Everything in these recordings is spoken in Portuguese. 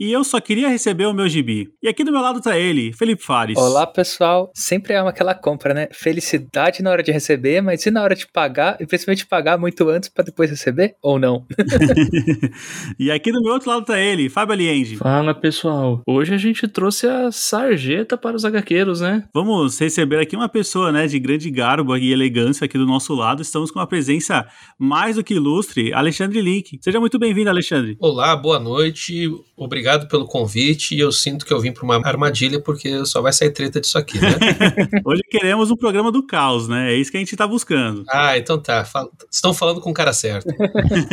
e eu só queria receber o meu gibi. E aqui do meu lado tá ele, Felipe Fares. Olá, pessoal. Sempre é uma aquela compra, né? Felicidade na hora de receber, mas e na hora de pagar? E principalmente pagar muito antes para depois receber? Ou não? e aqui do meu outro lado tá ele, Fábio Aliende. Fala, pessoal. Hoje a gente trouxe a sarjeta para os HQueiros, né? Vamos receber aqui uma pessoa, né, de grande garbo e elegância aqui do nosso lado. Estamos com uma presença mais do que ilustre, Alexandre Link. Seja muito bem-vindo, Alexandre. Olá, boa noite. Obrigado pelo convite e eu sinto que eu vim para uma armadilha porque só vai sair treta disso aqui, né? Hoje queremos um programa do caos, né? É isso que a gente está buscando. Ah, então tá. Estão falando com o cara certo.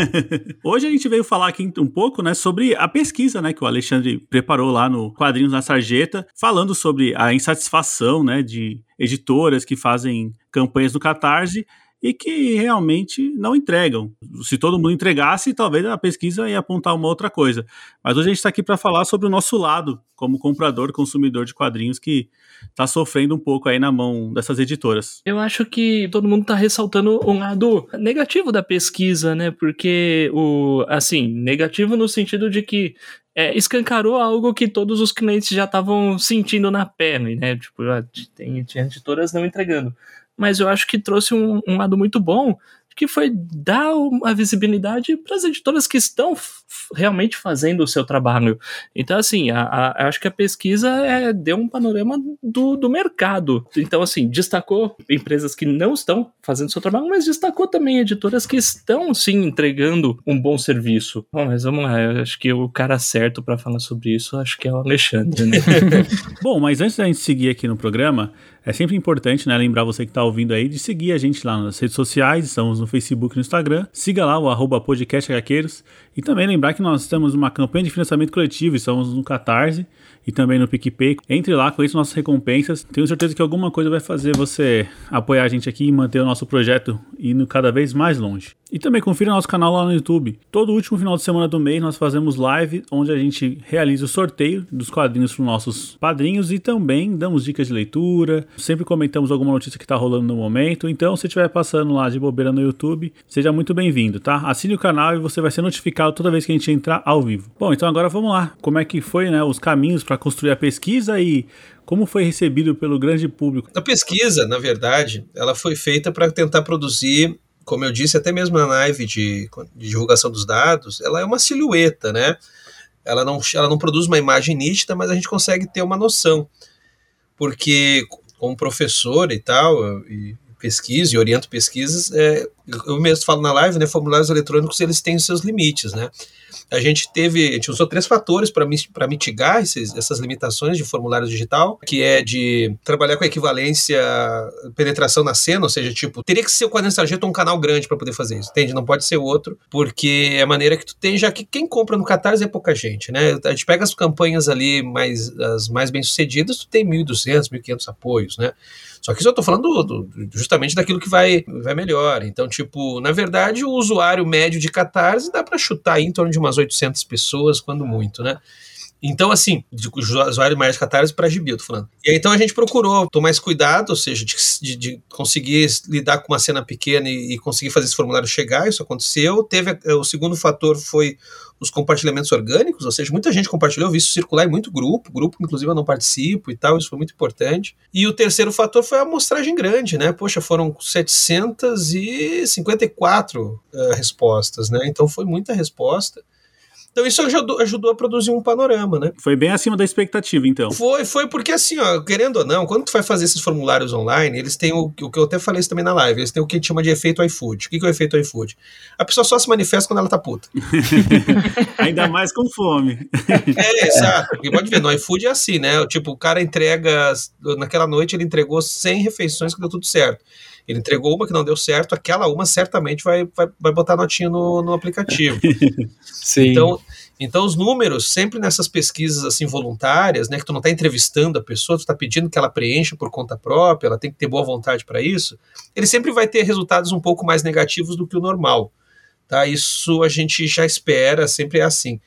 Hoje a gente veio falar aqui um pouco, né, sobre a pesquisa, né, que o Alexandre preparou lá no Quadrinhos na Sarjeta, falando sobre a insatisfação, né, de editoras que fazem campanhas no Catarse e que realmente não entregam. Se todo mundo entregasse, talvez a pesquisa ia apontar uma outra coisa. Mas hoje a gente está aqui para falar sobre o nosso lado, como comprador, consumidor de quadrinhos, que está sofrendo um pouco aí na mão dessas editoras. Eu acho que todo mundo está ressaltando um lado negativo da pesquisa, né? Porque o assim, negativo no sentido de que é, escancarou algo que todos os clientes já estavam sentindo na pele, né? Tipo, tem, tinha editoras não entregando mas eu acho que trouxe um, um lado muito bom que foi dar uma visibilidade para as editoras que estão realmente fazendo o seu trabalho. Então, assim, a, a, acho que a pesquisa é, deu um panorama do, do mercado. Então, assim, destacou empresas que não estão fazendo o seu trabalho, mas destacou também editoras que estão, sim, entregando um bom serviço. Bom, mas vamos lá, eu acho que o cara certo para falar sobre isso, acho que é o Alexandre, né? bom, mas antes da gente seguir aqui no programa, é sempre importante, né, lembrar você que está ouvindo aí de seguir a gente lá nas redes sociais, estamos no Facebook e no Instagram. Siga lá o arroba podcast E também lembrar que nós temos uma campanha de financiamento coletivo, estamos no Catarse e também no PicPay. Entre lá, isso nossas recompensas. Tenho certeza que alguma coisa vai fazer você apoiar a gente aqui e manter o nosso projeto indo cada vez mais longe. E também confira nosso canal lá no YouTube. Todo último final de semana do mês nós fazemos live onde a gente realiza o sorteio dos quadrinhos para os nossos padrinhos e também damos dicas de leitura. Sempre comentamos alguma notícia que está rolando no momento. Então, se estiver passando lá de bobeira no YouTube, seja muito bem-vindo, tá? Assine o canal e você vai ser notificado toda vez que a gente entrar ao vivo. Bom, então agora vamos lá. Como é que foi, né, os caminhos para construir a pesquisa e como foi recebido pelo grande público? A pesquisa, na verdade, ela foi feita para tentar produzir como eu disse, até mesmo na live de, de, divulgação dos dados, ela é uma silhueta, né? Ela não, ela não produz uma imagem nítida, mas a gente consegue ter uma noção. Porque, como professor e tal, e pesquiso e oriento pesquisas, é, eu mesmo falo na live, né? Formulários eletrônicos, eles têm seus limites, né? a gente teve, a gente usou três fatores para mitigar esses, essas limitações de formulário digital, que é de trabalhar com a equivalência, penetração na cena, ou seja, tipo, teria que ser o quadrinho sargento um canal grande para poder fazer isso, entende? Não pode ser outro, porque é a maneira que tu tem, já que quem compra no Catarse é pouca gente, né? A gente pega as campanhas ali mais, as mais bem sucedidas, tu tem 1.200, 1.500 apoios, né? Só que isso eu estou falando do, do, justamente daquilo que vai, vai melhor. Então, tipo, na verdade, o usuário médio de Catarse dá para chutar em torno de umas 800 pessoas, quando muito, né? Então, assim, usuário mais Catarse para gibi, eu tô falando. E aí, então a gente procurou tomar mais cuidado, ou seja, de, de, de, conseguir lidar com uma cena pequena e, e, conseguir fazer esse formulário chegar, isso aconteceu. Teve o segundo fator foi os compartilhamentos orgânicos, ou seja, muita gente compartilhou, eu vi isso circular em muito grupo, grupo inclusive eu não participo e tal, isso foi muito importante. E o terceiro fator foi a amostragem grande, né? Poxa, foram 754 uh, eh, respostas, né? Então foi muita resposta. Então isso ajudou, ajudou, a produzir um panorama, né? Foi bem acima da expectativa, então. Foi, foi porque assim, ó, querendo ou não, quando tu vai fazer esses formulários online, eles têm o, o que eu até falei isso também na live, eles têm o que a gente chama de efeito iFood. O que, que é o efeito iFood? A pessoa só se manifesta quando ela tá puta. Ainda mais com fome. é, exato. Porque pode ver, no iFood é assim, né? Tipo, o cara entrega, naquela noite ele entregou 100 refeições que deu tudo certo. Ele entregou uma que não deu certo, aquela uma certamente vai, vai, vai botar notinha no, no aplicativo. Sim. Então, Então os números, sempre nessas pesquisas assim voluntárias, né, que tu não está entrevistando a pessoa, tu está pedindo que ela preencha por conta própria, ela tem que ter boa vontade para isso, ele sempre vai ter resultados um pouco mais negativos do que o normal. Tá? Isso a gente já espera, sempre é assim.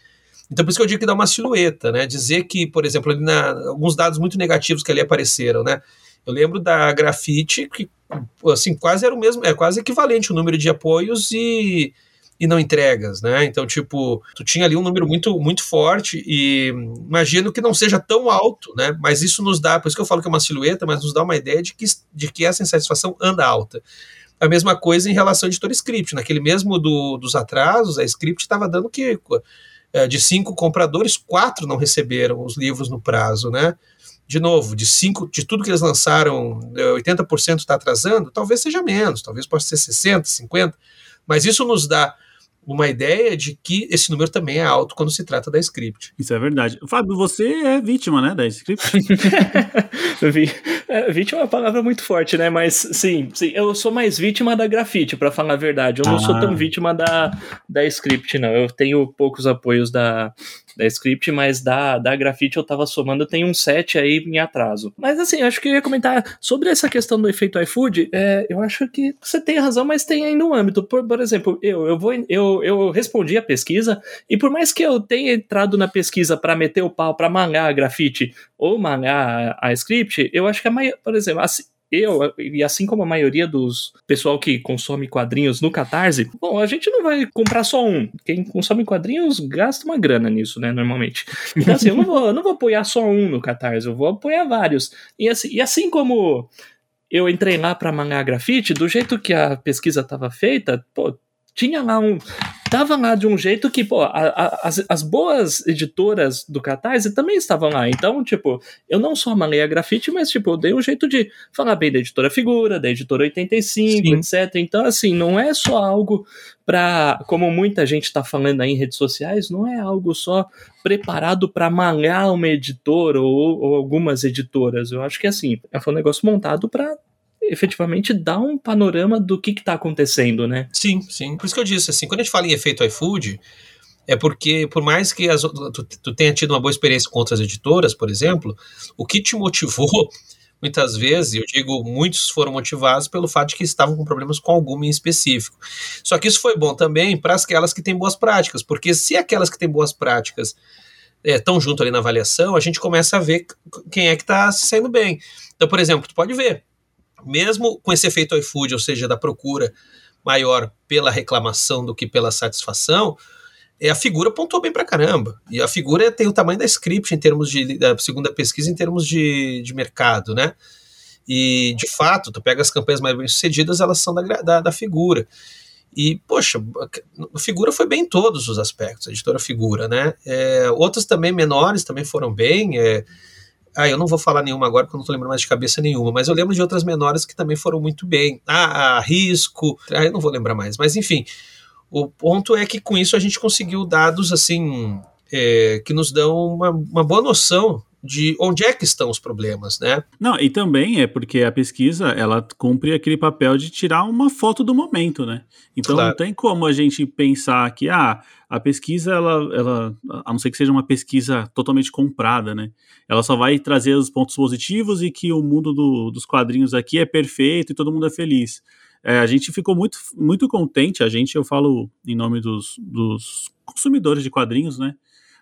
Então, por isso que eu digo que dá uma silhueta, né? Dizer que, por exemplo, ali na, alguns dados muito negativos que ali apareceram, né? Eu lembro da grafite, que assim, quase era o mesmo, é quase equivalente o número de apoios e, e não entregas, né? Então, tipo, tu tinha ali um número muito, muito forte e imagino que não seja tão alto, né? Mas isso nos dá, por isso que eu falo que é uma silhueta, mas nos dá uma ideia de que, de que essa insatisfação anda alta. A mesma coisa em relação ao editor script. Naquele mesmo do, dos atrasos, a script estava dando que é, de cinco compradores, quatro não receberam os livros no prazo, né? De novo, de cinco, de tudo que eles lançaram, 80% está atrasando, talvez seja menos, talvez possa ser 60, 50, mas isso nos dá uma ideia de que esse número também é alto quando se trata da script. Isso é verdade. Fábio, você é vítima, né, da script? é, vítima é uma palavra muito forte, né? Mas sim, sim, eu sou mais vítima da grafite, para falar a verdade. Eu não ah. sou tão vítima da, da script, não. Eu tenho poucos apoios da, da script, mas da, da grafite eu tava somando, tem um set aí em atraso. Mas assim, acho que eu ia comentar sobre essa questão do efeito iFood, é, eu acho que você tem razão, mas tem ainda um âmbito. Por, por exemplo, eu, eu, vou, eu, eu respondi a pesquisa, e por mais que eu tenha entrado na pesquisa para meter o pau, para mangar a grafite ou mangar a, a script, eu acho que a maioria, por exemplo, assim, eu, e assim como a maioria dos pessoal que consome quadrinhos no Catarse, bom, a gente não vai comprar só um. Quem consome quadrinhos gasta uma grana nisso, né, normalmente. Então, assim, eu não vou, não vou apoiar só um no Catarse, eu vou apoiar vários. E assim, e assim como eu entrei lá para mangar grafite, do jeito que a pesquisa estava feita, pô, tinha lá um. Tava lá de um jeito que, pô, a, a, as, as boas editoras do Catarse também estavam lá. Então, tipo, eu não só amalei a grafite, mas, tipo, eu dei um jeito de falar bem da editora Figura, da editora 85, Sim. etc. Então, assim, não é só algo para, como muita gente está falando aí em redes sociais, não é algo só preparado para malhar uma editora ou, ou, algumas editoras. Eu acho que assim, é um negócio montado para efetivamente dá um panorama do que está acontecendo, né? Sim, sim. Por isso que eu disse, assim, quando a gente fala em efeito iFood, é porque, por mais que as, tu, tu tenha tido uma boa experiência com outras editoras, por exemplo, o que te motivou, muitas vezes, eu digo, muitos foram motivados pelo fato de que estavam com problemas com alguma em específico. Só que isso foi bom também para aquelas que têm boas práticas, porque se aquelas que têm boas práticas estão é, junto ali na avaliação, a gente começa a ver quem é que está saindo bem. Então, por exemplo, tu pode ver, mesmo com esse efeito iFood, ou seja, da procura maior pela reclamação do que pela satisfação, é, a figura pontuou bem pra caramba. E a figura tem o tamanho da script em termos de, da segunda pesquisa, em termos de, de mercado, né? E, de fato, tu pega as campanhas mais bem sucedidas, elas são da, da, da figura. E, poxa, a figura foi bem em todos os aspectos, a editora figura, né? É, outras também menores também foram bem. É, ah, eu não vou falar nenhuma agora porque eu não tô lembrando mais de cabeça nenhuma, mas eu lembro de outras menores que também foram muito bem. Ah, Risco, ah, eu não vou lembrar mais, mas enfim. O ponto é que com isso a gente conseguiu dados assim é, que nos dão uma, uma boa noção de onde é que estão os problemas, né? Não, e também é porque a pesquisa, ela cumpre aquele papel de tirar uma foto do momento, né? Então claro. não tem como a gente pensar que, ah, a pesquisa, ela, ela, a não ser que seja uma pesquisa totalmente comprada, né? Ela só vai trazer os pontos positivos e que o mundo do, dos quadrinhos aqui é perfeito e todo mundo é feliz. É, a gente ficou muito, muito contente, a gente, eu falo em nome dos, dos consumidores de quadrinhos, né?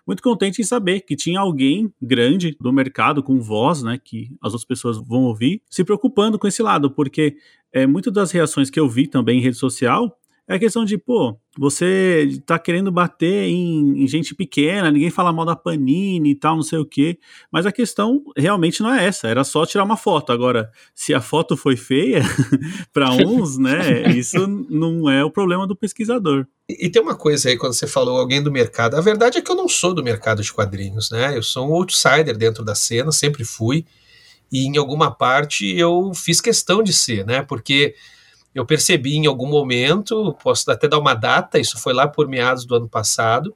Muito contente em saber que tinha alguém grande do mercado com voz, né, que as outras pessoas vão ouvir, se preocupando com esse lado, porque é, muitas das reações que eu vi também em rede social é a questão de, pô, você tá querendo bater em, em, gente pequena, ninguém fala mal da Panini e tal, não sei o quê. Mas a questão realmente não é essa, era só tirar uma foto. Agora, se a foto foi feia, para uns, né, isso não é o problema do pesquisador. E, e, tem uma coisa aí, quando você falou alguém do mercado, a verdade é que eu não sou do mercado de quadrinhos, né? Eu sou um outsider dentro da cena, sempre fui. E em alguma parte eu fiz questão de ser, né? Porque eu percebi em algum momento, posso até dar uma data, isso foi lá por meados do ano passado,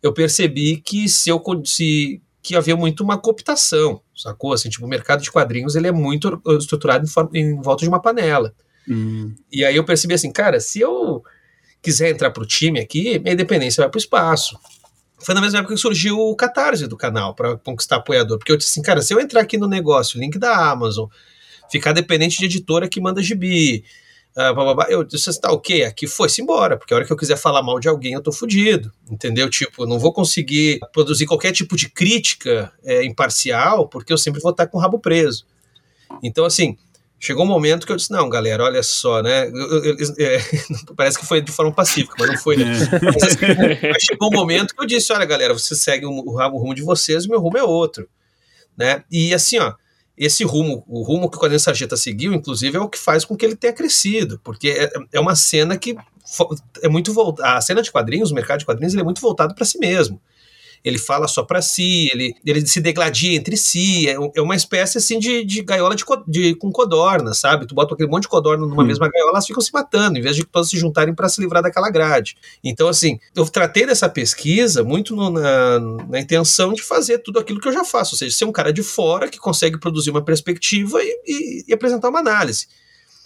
eu percebi que se eu se, que havia muito uma cooptação, sacou? Assim, tipo, o mercado de quadrinhos ele é muito estruturado em, em volta de uma panela. Hum. E aí eu percebi assim, cara, se eu quiser entrar para o time aqui, minha independência vai para o espaço. foi na mesma época que surgiu o Catarse do canal para conquistar apoiador. Porque eu disse assim, cara, se eu entrar aqui no negócio, link da Amazon, ficar dependente de editora que manda gibi, uh, blá, blá, blá, eu disse, assim, tá ok, aqui foi-se embora, porque a hora que eu quiser falar mal de alguém, eu tô fudido, entendeu? Tipo, eu não vou conseguir produzir qualquer tipo de crítica é, imparcial, porque eu sempre vou estar com o rabo preso. Então, assim, Chegou um momento que eu disse, não, galera, olha só, né? Eu, eu, eu, é, parece que foi de forma pacífica, mas não foi, né? É. Mas, assim, mas, chegou um momento que eu disse, olha, galera, vocês seguem o, o rumo de vocês, o meu rumo é outro, né? E assim, ó, esse rumo, o rumo que o Quadrinho Sarjeta seguiu, inclusive, é o que faz com que ele tenha crescido, porque é, é uma cena que é muito voltada, a cena de quadrinhos, o mercado de quadrinhos, ele é muito voltado para si mesmo ele fala só para si, ele, ele se degladia entre si, é, é uma espécie assim de, de gaiola de, de, com codorna, sabe? Tu bota aquele monte de codorna numa hum. mesma gaiola, elas ficam se matando, em vez de todas se juntarem para se livrar daquela grade. Então, assim, eu tratei dessa pesquisa muito no, na, na intenção de fazer tudo aquilo que eu já faço, ou seja, ser um cara de fora que consegue produzir uma perspectiva e, e, e apresentar uma análise.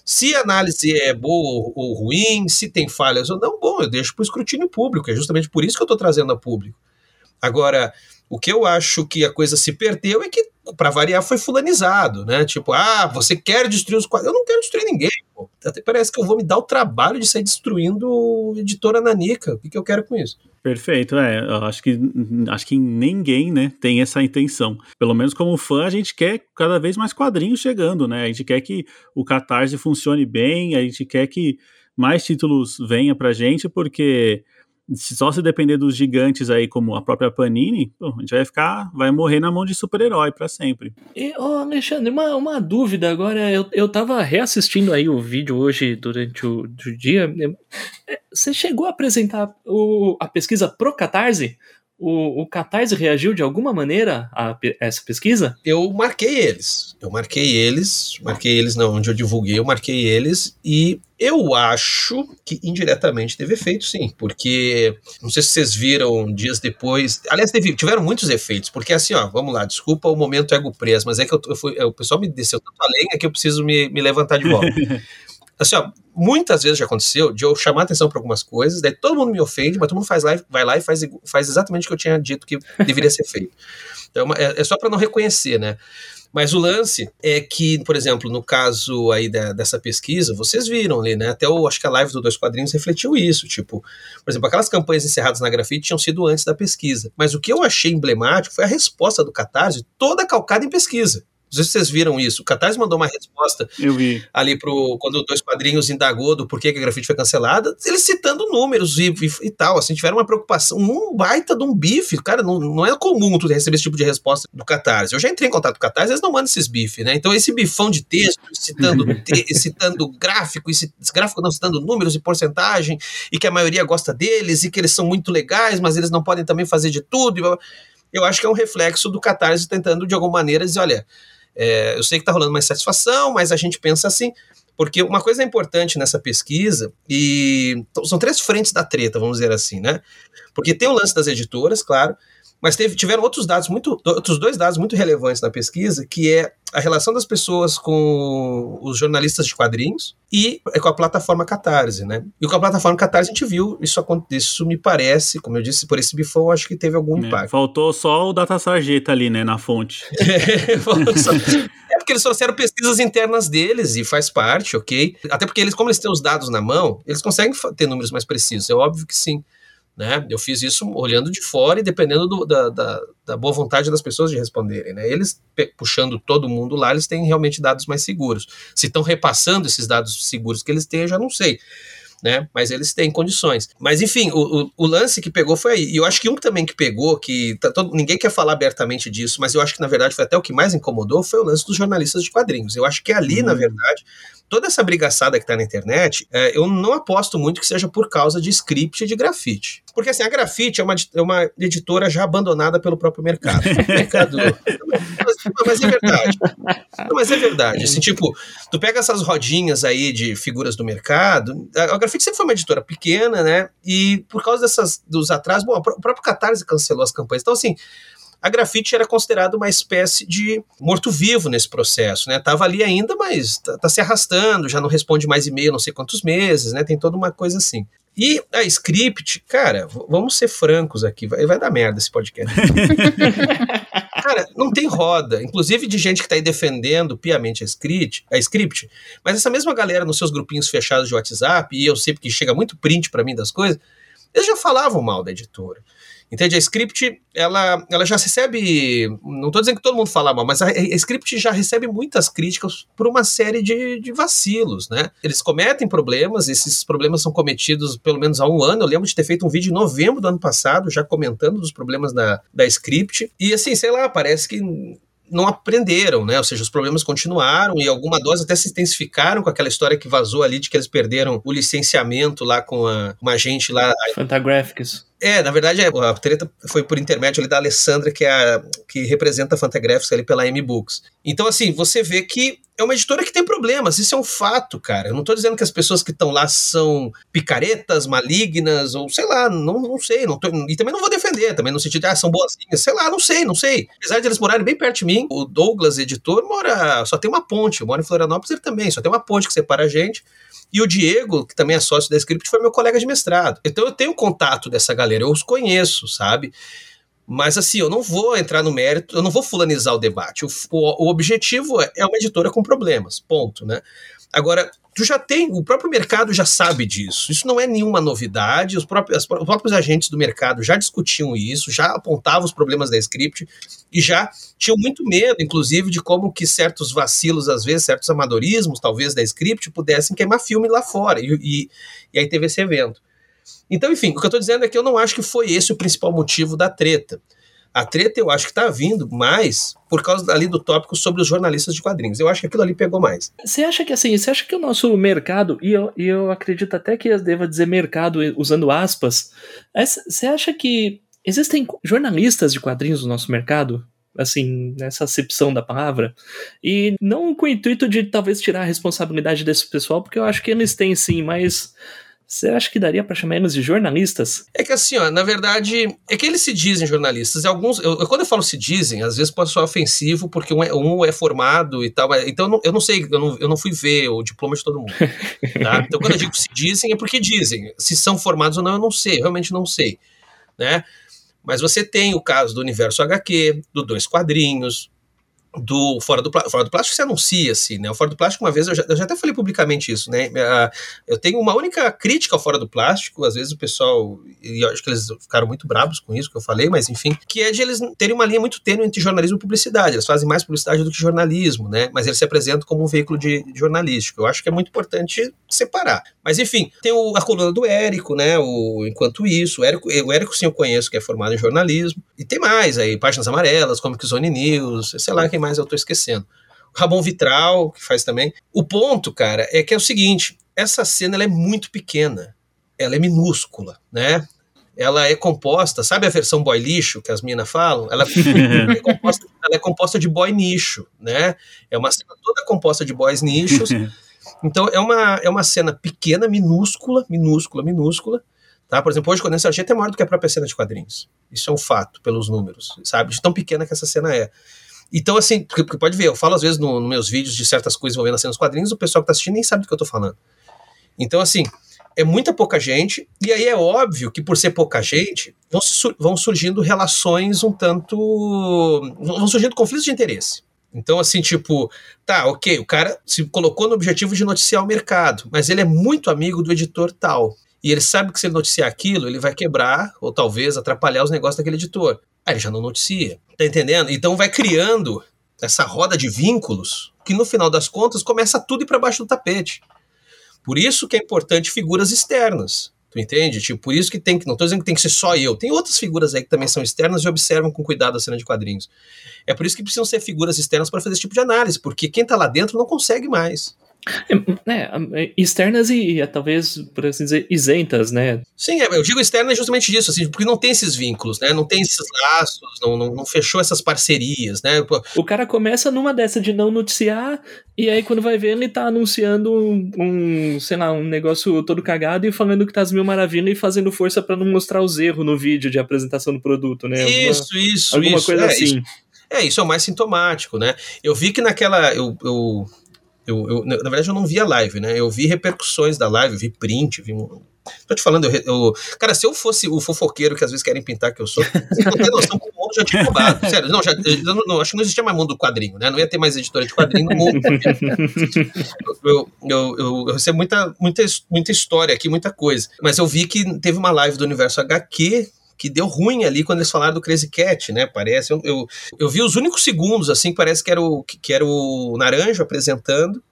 Se a análise é boa ou ruim, se tem falhas ou não, bom, eu deixo para o escrutínio público. É justamente por isso que eu estou trazendo a público. Agora, o que eu acho que a coisa se perdeu é que, para variar, foi fulanizado, né? Tipo, ah, você quer destruir os quadros. Eu não quero destruir ninguém, pô. Até parece que eu vou me dar o trabalho de sair destruindo editora nanica. O que, que eu quero com isso? Perfeito, é. Acho que acho que ninguém, né, tem essa intenção. Pelo menos como fã, a gente quer cada vez mais quadrinhos chegando, né? A gente quer que o Catarse funcione bem, a gente quer que mais títulos venham pra gente, porque só se depender dos gigantes aí, como a própria Panini, pô, a gente vai ficar, vai morrer na mão de super-herói para sempre. E, oh, Alexandre, uma, uma dúvida agora, eu, eu tava reassistindo aí o vídeo hoje durante o, o dia, é, você chegou a apresentar o, a pesquisa pro Catarse? O, o Catarse reagiu de alguma maneira a, essa pesquisa? Eu marquei eles. Eu marquei eles, marquei eles não, onde eu divulguei, eu marquei eles e eu acho que indiretamente teve efeito, sim, porque não sei se vocês viram dias depois. Aliás, teve, tiveram muitos efeitos, porque assim, ó, vamos lá, desculpa o momento ego preso, mas é que eu, eu fui, o pessoal me desceu tanto a lenha que eu preciso me, me levantar de volta. assim, ó, muitas vezes já aconteceu de eu chamar atenção para algumas coisas, daí todo mundo me ofende, mas todo mundo faz lá, vai lá e faz, faz exatamente o que eu tinha dito que deveria ser feito. Então, é, é só para não reconhecer, né? Mas o lance é que, por exemplo, no caso aí da, dessa pesquisa, vocês viram ali, né? Até eu acho que a live do Dois Quadrinhos refletiu isso. Tipo, por exemplo, aquelas campanhas encerradas na grafite tinham sido antes da pesquisa. Mas o que eu achei emblemático foi a resposta do Catarse, toda calcada em pesquisa. Não sei se vocês viram isso. O Catarse mandou uma resposta ali pro quando dois quadrinhos indagou do porquê que a grafite foi cancelada, eles citando números e, e, e, tal, assim, tiveram uma preocupação, um baita de um bife, cara, não, não é comum tu receber esse tipo de resposta do Catarse. Eu já entrei em contato com o Catarse, eles não mandam esses bifes, né? Então esse bifão de texto, citando, te, citando gráfico, esse gráfico não citando números e porcentagem, e que a maioria gosta deles, e que eles são muito legais, mas eles não podem também fazer de tudo. Eu acho que é um reflexo do Catarse tentando, de alguma maneira, dizer, olha, é, eu sei que está rolando mais satisfação, mas a gente pensa assim, porque uma coisa importante nessa pesquisa, e são três frentes da treta, vamos dizer assim, né? Porque tem o lance das editoras, claro, mas teve, tiveram outros dados muito, outros dois dados muito relevantes na pesquisa, que é a relação das pessoas com os jornalistas de quadrinhos e com a plataforma Catarse, né? E com a plataforma Catarse a gente viu, isso, isso me parece, como eu disse, por esse bifão, acho que teve algum é, impacto. Faltou só o data sarjeta ali, né, na fonte. é, porque eles trouxeram pesquisas internas deles e faz parte, ok? Até porque eles, como eles têm os dados na mão, eles conseguem ter números mais precisos, é óbvio que sim. Né? Eu fiz isso olhando de fora e dependendo do, da, da, da, boa vontade das pessoas de responderem. Né? Eles, puxando todo mundo lá, eles têm realmente dados mais seguros. Se estão repassando esses dados seguros que eles têm, eu já não sei. Né? Mas eles têm condições. Mas enfim, o, o, o, lance que pegou foi aí. E eu acho que um também que pegou, que tá todo, ninguém quer falar abertamente disso, mas eu acho que na verdade foi até o que mais incomodou, foi o lance dos jornalistas de quadrinhos. Eu acho que ali, na hum. verdade, toda essa brigaçada que está na internet, é, eu não aposto muito que seja por causa de script e de grafite. Porque assim, a grafite é uma, é uma editora já abandonada pelo próprio mercado. mercado mas, mas, é verdade. Não, mas é verdade. Assim, tipo, tu pega essas rodinhas aí de figuras do mercado, a, a grafite sempre foi uma editora pequena, né? E por causa dessas, dos atrasos, bom, o próprio Catarse cancelou as campanhas. Então, assim, a grafite era considerada uma espécie de morto-vivo nesse processo, né? Tava ali ainda, mas tá, tá, se arrastando, já não responde mais e-mail não sei quantos meses, né? Tem toda uma coisa assim. E a script, cara, vamos ser francos aqui, vai, vai dar merda esse podcast. cara, não tem roda, inclusive de gente que tá aí defendendo piamente a script, a script, mas essa mesma galera nos seus grupinhos fechados de WhatsApp, e eu sei porque chega muito print para mim das coisas, eles já falavam mal da editora. Entende? A script, ela, ela já recebe. Não estou dizendo que todo mundo fala mal, mas a, a, script já recebe muitas críticas por uma série de, de vacilos, né? Eles cometem problemas, esses problemas são cometidos pelo menos há um ano. Eu lembro de ter feito um vídeo em novembro do ano passado, já comentando dos problemas da, da script. E assim, sei lá, parece que não aprenderam, né? Ou seja, os problemas continuaram e alguma dose até se intensificaram com aquela história que vazou ali de que eles perderam o licenciamento lá com a, uma agente lá. Fantagraphics. É, na verdade, é, a treta foi por intermédio ali da Alessandra, que é a, que representa a Fantagraphics ali pela M-Books. Então, assim, você vê que é uma editora que tem problemas, isso é um fato, cara. Eu não tô dizendo que as pessoas que estão lá são picaretas, malignas, ou sei lá, não, não sei. Não tô, e também não vou defender, também no sentido de, ah, são boazinhas, sei lá, não sei, não sei. Apesar de eles morarem bem perto de mim, o Douglas, editor, mora, só tem uma ponte. Eu moro em Florianópolis, ele também, só tem uma ponte que separa a gente. E o Diego, que também é sócio da Script, foi meu colega de mestrado. Então eu tenho contato dessa galera, eu os conheço, sabe? Mas assim, eu não vou entrar no mérito, eu não vou fulanizar o debate. O, o, o objetivo é, é uma editora com problemas, ponto, né? Agora, tu já tem, o próprio mercado já sabe disso. Isso não é nenhuma novidade. Os próprios, os próprios agentes do mercado já discutiam isso, já apontavam os problemas da script e já tinham muito medo, inclusive, de como que certos vacilos, às vezes, certos amadorismos, talvez, da script, pudessem queimar filme lá fora. E, e, e aí teve esse evento. Então, enfim, o que eu estou dizendo é que eu não acho que foi esse o principal motivo da treta. A treta eu acho que está vindo mais por causa ali do tópico sobre os jornalistas de quadrinhos. Eu acho que aquilo ali pegou mais. Você acha que assim, você acha que o nosso mercado, e eu, e eu acredito até que eu deva dizer mercado usando aspas, você acha que existem jornalistas de quadrinhos no nosso mercado? assim, nessa acepção da palavra, e não com o intuito de talvez tirar a responsabilidade desse pessoal, porque eu acho que eles têm sim, mas você acha que daria para chamar eles de jornalistas? É que assim, ó, na verdade, é que eles se dizem jornalistas. E alguns, eu, quando eu falo se dizem, às vezes pode ser ofensivo, porque um é, um é formado e tal. Então eu não, eu não sei, eu não, eu não fui ver o diploma de todo mundo. Tá? Então quando eu digo se dizem, é porque dizem. Se são formados ou não, eu não sei, realmente não sei. Né? Mas você tem o caso do universo HQ, do Dois Quadrinhos, do Fora do, Fora do Plástico se anuncia assim, né? O Fora do Plástico, uma vez, eu já, eu já, até falei publicamente isso, né? Eu tenho uma única crítica ao Fora do Plástico, às vezes o pessoal, e eu acho que eles ficaram muito bravos com isso que eu falei, mas enfim, que é de eles terem uma linha muito tênue entre jornalismo e publicidade. Eles fazem mais publicidade do que jornalismo, né? Mas eles se apresentam como um veículo de, de jornalístico. Eu acho que é muito importante separar. Mas enfim, tem o, a coluna do Érico, né? O, enquanto isso, o Érico, o Érico sim eu conheço, que é formado em jornalismo. E tem mais aí, Páginas Amarelas, Comic Zone News, sei lá quem mais eu tô esquecendo. O Ramon Vitral, que faz também. O ponto, cara, é que é o seguinte: essa cena ela é muito pequena. Ela é minúscula, né? Ela é composta, sabe a versão boy lixo que as minas falam? Ela é, composta, ela é composta de boy nicho, né? É uma cena toda composta de boys nichos. Então é uma, é uma cena pequena, minúscula, minúscula, minúscula. Tá? Por exemplo, hoje o Condensado Sargento é maior do que a própria cena de quadrinhos. Isso é um fato, pelos números, sabe? De tão pequena que essa cena é. Então, assim, porque pode ver, eu falo às vezes nos no meus vídeos de certas coisas envolvendo a cena dos quadrinhos, o pessoal que tá assistindo nem sabe do que eu tô falando. Então, assim, é muita pouca gente, e aí é óbvio que por ser pouca gente, vão, vão surgindo relações um tanto. vão surgindo conflitos de interesse. Então, assim, tipo, tá, ok, o cara se colocou no objetivo de noticiar o mercado, mas ele é muito amigo do editor tal. E ele sabe que se ele noticiar aquilo, ele vai quebrar, ou talvez atrapalhar os negócios daquele editor. Aí ele já não noticia. Tá entendendo? Então vai criando essa roda de vínculos que no final das contas começa tudo ir para baixo do tapete. Por isso que é importante figuras externas. Tu entende? Tipo, por isso que tem que. Não estou dizendo que tem que ser só eu. Tem outras figuras aí que também são externas e observam com cuidado a cena de quadrinhos. É por isso que precisam ser figuras externas para fazer esse tipo de análise, porque quem está lá dentro não consegue mais. É, é, externas e, talvez, por assim dizer, isentas, né? Sim, é, eu digo externa justamente disso, assim, porque não tem esses vínculos, né? Não tem esses laços, não, não, não, fechou essas parcerias, né? O cara começa numa dessa de não noticiar, e aí quando vai ver, ele tá anunciando um, um sei lá, um negócio todo cagado e falando que tá as mil maravilhas e fazendo força para não mostrar os erros no vídeo de apresentação do produto, né? Isso, alguma, isso, alguma isso. coisa é, assim. Isso, é, isso é o mais sintomático, né? Eu vi que naquela. eu, eu eu, eu, na verdade, eu não vi a live, né? Eu vi repercussões da live, vi print, vi Tô te falando, eu, eu, cara, se eu fosse o fofoqueiro que às vezes querem pintar que eu sou, você não tem noção como o mundo já tinha roubado. Sério, não, já, eu, não, acho que não existia mais mundo do quadrinho, né? Não ia ter mais editora de quadrinho no mundo. eu, eu, eu, eu recebo muita, muita, muita história aqui, muita coisa. Mas eu vi que teve uma live do Universo HQ que deu ruim ali quando eles falaram do Crazy Cat, né? Parece. Eu, eu, eu vi os únicos segundos, assim, parece que era o, que era o Naranjo apresentando.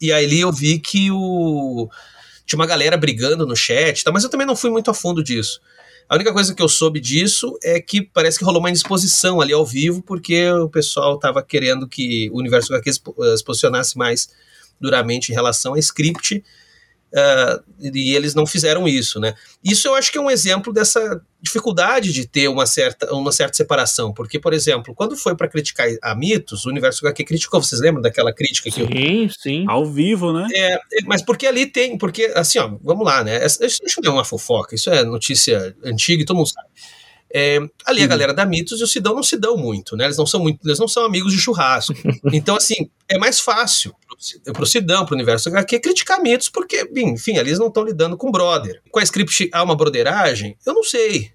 E aí eu vi que o tinha uma galera brigando no chat, tá, mas eu também não fui muito a fundo disso. A única coisa que eu soube disso é que parece que rolou uma indisposição ali ao vivo, porque o pessoal estava querendo que o universo HQ se posicionasse mais duramente em relação a script Uh, e eles não fizeram isso, né? Isso eu acho que é um exemplo dessa dificuldade de ter uma certa, uma certa separação, porque, por exemplo, quando foi para criticar a mitos, o Universo HQ criticou, vocês lembram daquela crítica que Sim, eu... sim. Ao vivo, né? É, é, mas porque ali tem, porque, assim, ó, vamos lá, né? Isso não é uma fofoca, isso é notícia antiga e todo mundo sabe. É, ali a galera da Mitos e o Sidão não se dão muito, né? Eles não são muito, eles não são amigos de churrasco. Então, assim, é mais fácil pro Sidão, pro universo HQ, criticar Mitos, porque, enfim, ali eles não estão lidando com brother. Com a script há uma broderagem? Eu não sei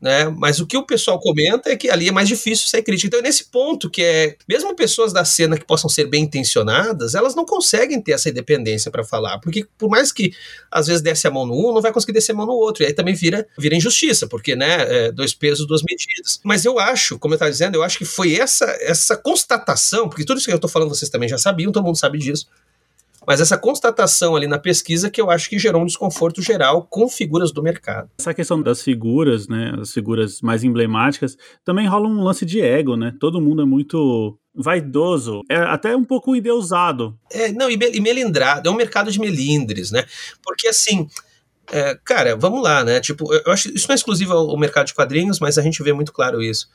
né? Mas o que o pessoal comenta é que ali é mais difícil ser crítica. Então é nesse ponto que é, mesmo pessoas da cena que possam ser bem intencionadas, elas não conseguem ter essa independência para falar, porque por mais que às vezes desce a mão no um, não vai conseguir descer a mão no outro. E aí também vira, vira injustiça, porque, né, é dois pesos, duas medidas. Mas eu acho, como eu estava dizendo, eu acho que foi essa essa constatação, porque tudo isso que eu estou falando vocês também já sabiam, todo mundo sabe disso mas essa constatação ali na pesquisa que eu acho que gerou um desconforto geral com figuras do mercado. Essa questão das figuras, né, as figuras mais emblemáticas, também rola um lance de ego, né? Todo mundo é muito vaidoso, é até um pouco endeusado. É, não, e, e melindrado, é um mercado de melindres, né? Porque assim, é, cara, vamos lá, né? Tipo, eu acho isso não é exclusivo ao mercado de quadrinhos, mas a gente vê muito claro isso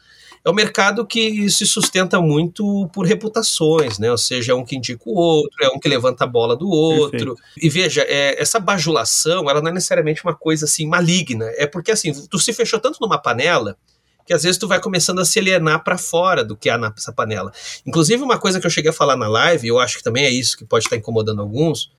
é um mercado que se sustenta muito por reputações, né? Ou seja, é um que indica o outro, é um que levanta a bola do outro. Perfeito. E veja, é, essa bajulação, ela não é necessariamente uma coisa assim maligna. É porque assim, tu se fechou tanto numa panela que às vezes tu vai começando a se alienar para fora do que há nessa panela. Inclusive, uma coisa que eu cheguei a falar na live, eu acho que também é isso que pode estar incomodando alguns,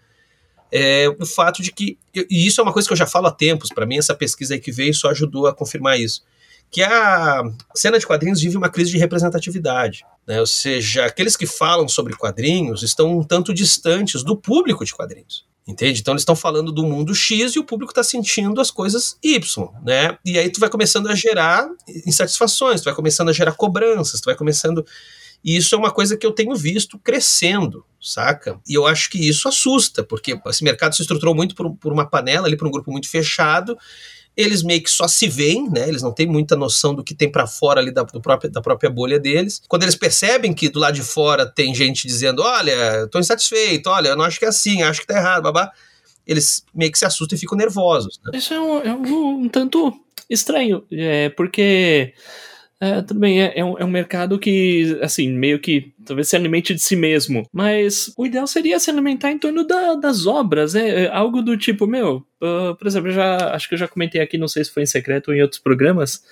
é o fato de que, e isso é uma coisa que eu já falo há tempos, para mim essa pesquisa aí que veio só ajudou a confirmar isso que a cena de quadrinhos vive uma crise de representatividade. Né? Ou seja, aqueles que falam sobre quadrinhos estão um tanto distantes do público de quadrinhos. Entende? Então eles estão falando do mundo X e o público está sentindo as coisas Y, né? E aí tu vai começando a gerar insatisfações, tu vai começando a gerar cobranças, tu vai começando e isso é uma coisa que eu tenho visto crescendo, saca? E eu acho que isso assusta, porque esse mercado se estruturou muito por, por uma panela ali, por um grupo muito fechado, eles meio que só se veem, né? Eles não têm muita noção do que tem para fora ali da, próprio, da própria bolha deles. Quando eles percebem que do lado de fora tem gente dizendo: olha, tô insatisfeito, olha, eu não acho que é assim, acho que tá errado, babá. Eles meio que se assustam e ficam nervosos. Né? Isso é um, é um, um tanto estranho, é, porque é, tudo bem, é, é, um, é um mercado que, assim, meio que talvez se alimente de si mesmo. Mas o ideal seria se alimentar em torno da, das obras, né? É algo do tipo, meu, uh, por exemplo, já acho que eu já comentei aqui, não sei se foi em secreto ou em outros programas.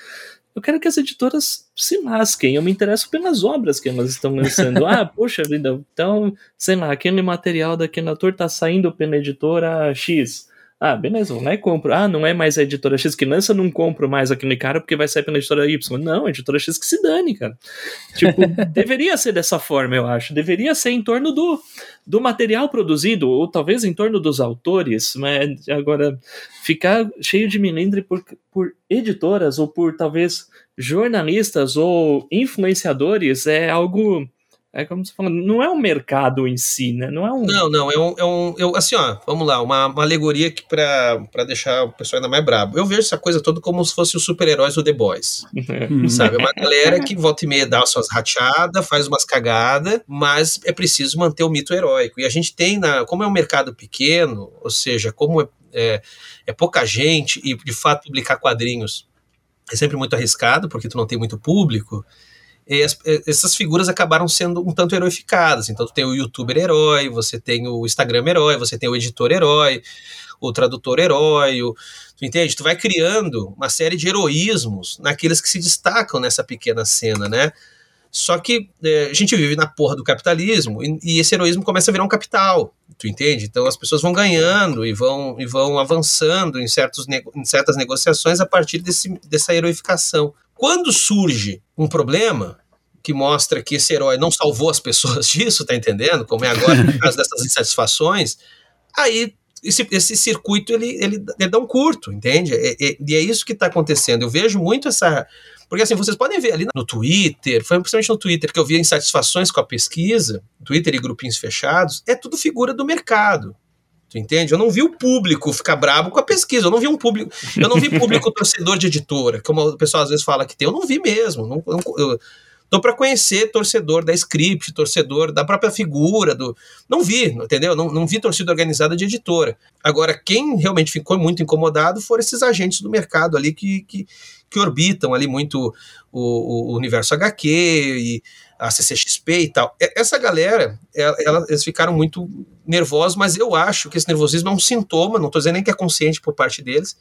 Eu quero que as editoras se lasquem. Eu me interesso pelas obras que elas estão lançando. ah, poxa vida, então, sei lá, aquele material daquele ator tá saindo pela editora X. Ah, beleza, vou lá e compro. Ah, não é mais a editora X que lança, não compro mais aquele cara porque vai sair pela editora Y. Não, a editora X que se dane, cara. Tipo, deveria ser dessa forma, eu acho. Deveria ser em torno do, do material produzido, ou talvez em torno dos autores, mas agora ficar cheio de milindre por, por editoras ou por talvez jornalistas ou influenciadores é algo é como você falou, não é um mercado em si, né? Não é um. Não, não, é um. É um eu, assim, ó, vamos lá, uma, uma alegoria que para deixar o pessoal ainda mais brabo. Eu vejo essa coisa toda como se fosse os super-heróis do The Boys. sabe? É uma galera que volta e meia dá suas rateadas, faz umas cagadas, mas é preciso manter o mito heróico. E a gente tem, na, como é um mercado pequeno, ou seja, como é, é, é pouca gente e de fato publicar quadrinhos é sempre muito arriscado, porque tu não tem muito público essas figuras acabaram sendo um tanto heroificadas. Então, tem o youtuber herói, você tem o Instagram herói, você tem o editor herói, o tradutor herói, o, tu entende? Tu vai criando uma série de heroísmos naqueles que se destacam nessa pequena cena, né? Só que é, a gente vive na porra do capitalismo e, e, esse heroísmo começa a virar um capital, tu entende? Então as pessoas vão ganhando e vão, e vão avançando em, certos em certas negociações a partir desse, dessa heroificação. Quando surge um problema, que mostra que esse herói não salvou as pessoas disso, tá entendendo? Como é agora no caso dessas insatisfações, aí esse, esse circuito ele, ele, ele dá um curto, entende? E, e, e é isso que está acontecendo. Eu vejo muito essa. Porque assim, vocês podem ver ali no Twitter, foi principalmente no Twitter que eu vi insatisfações com a pesquisa, Twitter e grupinhos fechados, é tudo figura do mercado. Tu entende? Eu não vi o público ficar bravo com a pesquisa. Eu não vi um público. Eu não vi público torcedor de editora, como o pessoal às vezes fala que tem. Eu não vi mesmo. Não, eu, Tô para conhecer torcedor da script, torcedor da própria figura do. Não vi, entendeu? Não, não vi torcida organizada de editora. Agora, quem realmente ficou muito incomodado foram esses agentes do mercado ali que, que, que orbitam ali muito o, o universo HQ e a CCXP e tal. Essa galera, ela, eles ficaram muito nervosos, mas eu acho que esse nervosismo é um sintoma, não estou dizendo nem que é consciente por parte deles,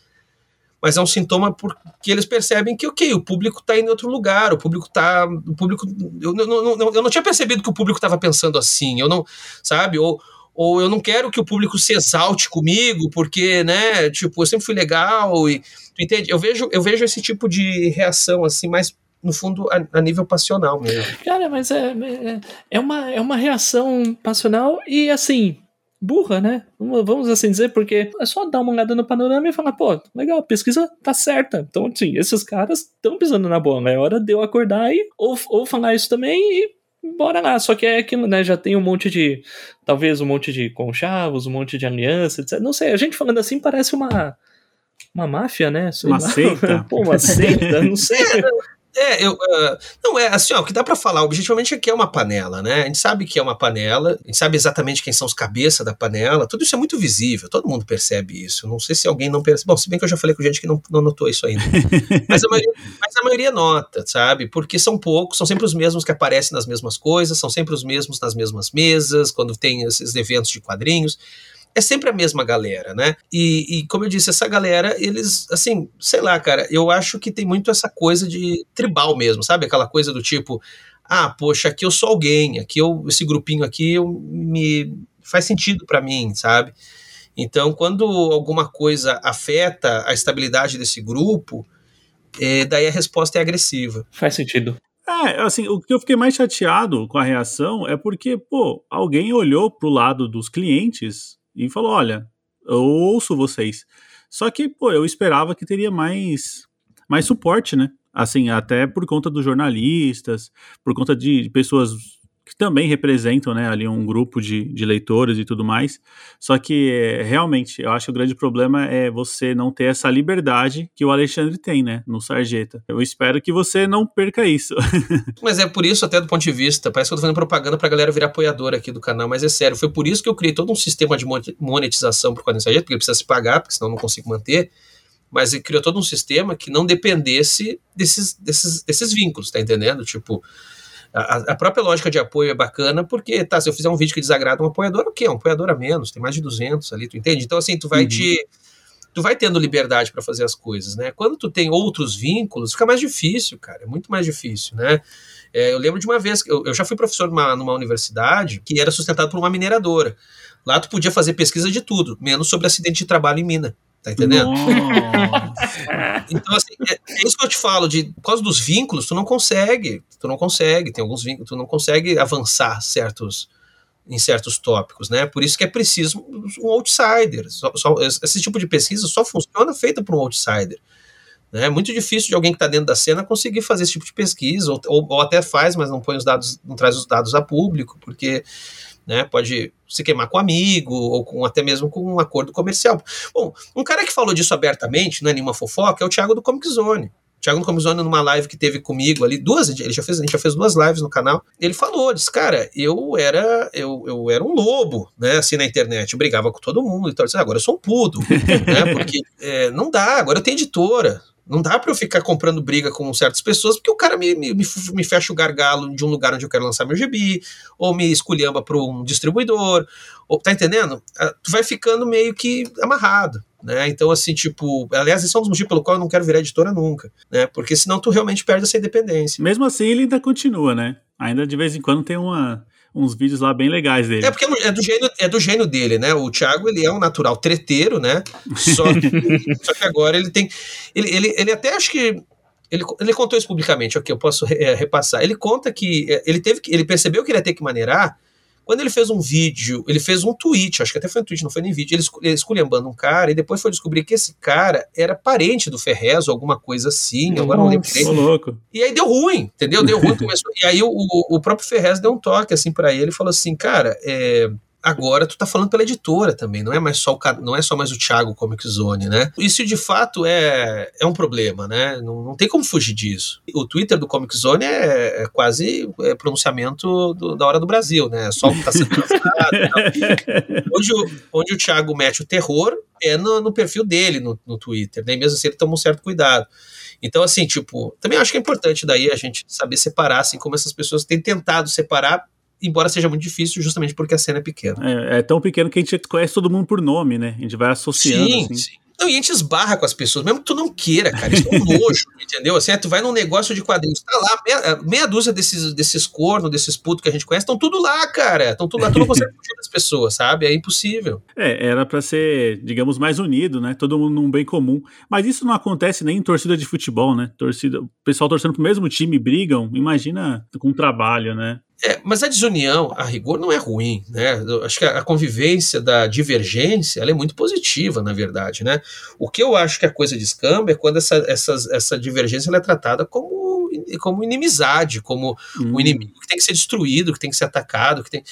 mas é um sintoma porque eles percebem que, ok, o público está em outro lugar, o público está. O público. Eu, não, não, eu não tinha percebido que o público estava pensando assim, eu não. Sabe? Ou, ou eu não quero que o público se exalte comigo, porque, né, tipo, eu sempre fui legal e. Tu entende? Eu vejo, eu vejo esse tipo de reação, assim, mais no fundo, a, a, nível passional mesmo. Cara, mas é, é, é, uma, é uma reação passional e, assim, burra, né? Vamos assim dizer, porque é só dar uma olhada no panorama e falar, pô, legal, a pesquisa tá certa. Então, assim, esses caras estão pisando na bola. É hora de eu acordar e ou, ou falar isso também e bora lá. Só que é aquilo, né? Já tem um monte de. Talvez um monte de conchavos, um monte de aliança, etc. Não sei, a gente falando assim parece uma. Uma máfia, né? Sei uma lá. seita. Pô, uma seita, não sei. É, eu, uh, não é assim, ó, o que dá para falar objetivamente é que é uma panela, né? A gente sabe que é uma panela, a gente sabe exatamente quem são os cabeças da panela, tudo isso é muito visível, todo mundo percebe isso. Não sei se alguém não percebe. Bom, se bem que eu já falei com gente que não, não notou isso ainda. mas, a maioria, mas a maioria nota, sabe? Porque são poucos, são sempre os mesmos que aparecem nas mesmas coisas, são sempre os mesmos nas mesmas mesas, quando tem esses eventos de quadrinhos é sempre a mesma galera, né? E, e, como eu disse, essa galera, eles, assim, sei lá, cara, eu acho que tem muito essa coisa de tribal mesmo, sabe? Aquela coisa do tipo, ah, poxa, aqui eu sou alguém, aqui eu, esse grupinho aqui eu, me faz sentido para mim, sabe? Então, quando alguma coisa afeta a estabilidade desse grupo, é, daí a resposta é agressiva. Faz sentido. É, assim, o que eu fiquei mais chateado com a reação é porque, pô, alguém olhou pro lado dos clientes e falou: olha, eu ouço vocês. Só que, pô, eu esperava que teria mais, mais suporte, né? Assim, até por conta dos jornalistas, por conta de pessoas que também representam né, ali um grupo de, de leitores e tudo mais. Só que realmente eu acho que o grande problema é você não ter essa liberdade que o Alexandre tem, né, no Sarjeta. Eu espero que você não perca isso. mas é por isso, até do ponto de vista, parece que eu tô fazendo propaganda pra galera virar apoiador aqui do canal, mas é sério, foi por isso que eu criei todo um sistema de monetização pro Quadrinho Sarjeta, porque precisa se pagar, porque senão eu não consigo manter mas ele criou todo um sistema que não dependesse desses, desses, desses vínculos, tá entendendo? Tipo, a, a, própria lógica de apoio é bacana, porque, tá, se eu fizer um vídeo que desagrada um apoiador, o quê? Um apoiador a menos, tem mais de 200 ali, tu entende? Então, assim, tu vai uhum. te... Tu vai tendo liberdade para fazer as coisas, né? Quando tu tem outros vínculos, fica mais difícil, cara, é muito mais difícil, né? É, eu lembro de uma vez, eu, eu já fui professor numa, numa universidade que era sustentado por uma mineradora. Lá tu podia fazer pesquisa de tudo, menos sobre acidente de trabalho em mina. Tá entendendo? então, assim, é, é, isso que eu te falo, de por causa dos vínculos, tu não consegue, tu não consegue, tem alguns vínculos, tu não consegue avançar certos em certos tópicos, né? Por isso que é preciso um outsider. Só, só, esse tipo de pesquisa só funciona feita por um outsider. Né? É muito difícil de alguém que está dentro da cena conseguir fazer esse tipo de pesquisa, ou, ou, ou, até faz, mas não põe os dados, não traz os dados a público, porque né? Pode se queimar com um amigo ou com até mesmo com um acordo comercial. Bom, um cara que falou disso abertamente, não é nenhuma fofoca, é o Thiago do Comic Zone. Thiago do Comic Zone, numa live que teve comigo ali, duas, ele já fez, a gente já fez duas lives no canal, ele falou, disse, cara, eu era, eu, eu era um lobo, né, assim, na internet, eu brigava com todo mundo e tal, disse, agora eu sou um pudo, né, porque é, não dá, agora eu tenho editora, Não dá para eu ficar comprando briga com certas pessoas, porque o cara me, me, me fecha o gargalo de um lugar onde eu quero lançar meu gibi, ou me esculhamba para um distribuidor, ou tá entendendo? Ah, tu vai ficando meio que amarrado. Né? Então, assim, tipo, aliás, esse é um dos motivos pelo qual eu não quero virar editora nunca, né? Porque senão tu realmente perde essa independência. Mesmo assim, ele ainda continua, né? Ainda de vez em quando tem uma, uns vídeos lá bem legais dele. É porque é do gênio, é do gênio dele, né? O Thiago, ele é um natural treteiro, né? Só que, só que agora ele tem. Ele, ele, ele até acho que. Ele, ele contou isso publicamente, ok, eu posso é, repassar. Ele conta que é, ele teve que, ele percebeu que ele ia ter que maneirar quando ele fez um vídeo, ele fez um tweet, acho que até foi um tweet, não foi nem vídeo, ele, ele esculhambando um cara e depois foi descobrir que esse cara era parente do Ferrez ou alguma coisa assim, agora não lembro direito. louco. E aí deu ruim, entendeu? Deu ruim, começou. e aí o, o próprio Ferrez deu um toque assim para ele e falou assim, cara, é, agora tu tá falando pela editora também, não é mais só o, não é só mais o Thiago Comic Zone, né? Isso de fato é, é um problema, né? Não, não tem como fugir disso. O Twitter do Comic Zone é, é quase é pronunciamento do, da hora do Brasil, né? Só o que tá sendo onde, o, onde o Thiago mete o terror é no, no perfil dele no, no Twitter, nem né? mesmo assim ele toma um certo cuidado. Então, assim, tipo, também acho que é importante daí a gente saber separar, assim como essas pessoas têm tentado separar embora seja muito difícil, justamente porque a cena é pequena. É, é, tão pequeno que a gente conhece todo mundo por nome, né? A gente vai associando. Sim, assim. sim. Não, e a gente esbarra com as pessoas, mesmo que tu não queira, cara. Isso é um nojo, entendeu? Assim, tu vai num negócio de quadrinhos, tá lá, meia, meia dúzia desses, desses cornos, desses putos que a gente conhece, estão tudo lá, cara. Estão tudo lá, tu não consegue fugir das pessoas, sabe? É impossível. É, era para ser, digamos, mais unido, né? Todo mundo num bem comum. Mas isso não acontece nem em torcida de futebol, né? Torcida, o pessoal torcendo pro mesmo time brigam, imagina com trabalho, né? É, mas a desunião, a rigor, não é ruim, né? Eu acho que a convivência da divergência é muito positiva, na verdade, né? O que eu acho que a coisa descamba é quando essa, essa, essa divergência é tratada como, como inimizade, como hum. um inimigo que tem que ser destruído, que tem que ser atacado, que tem...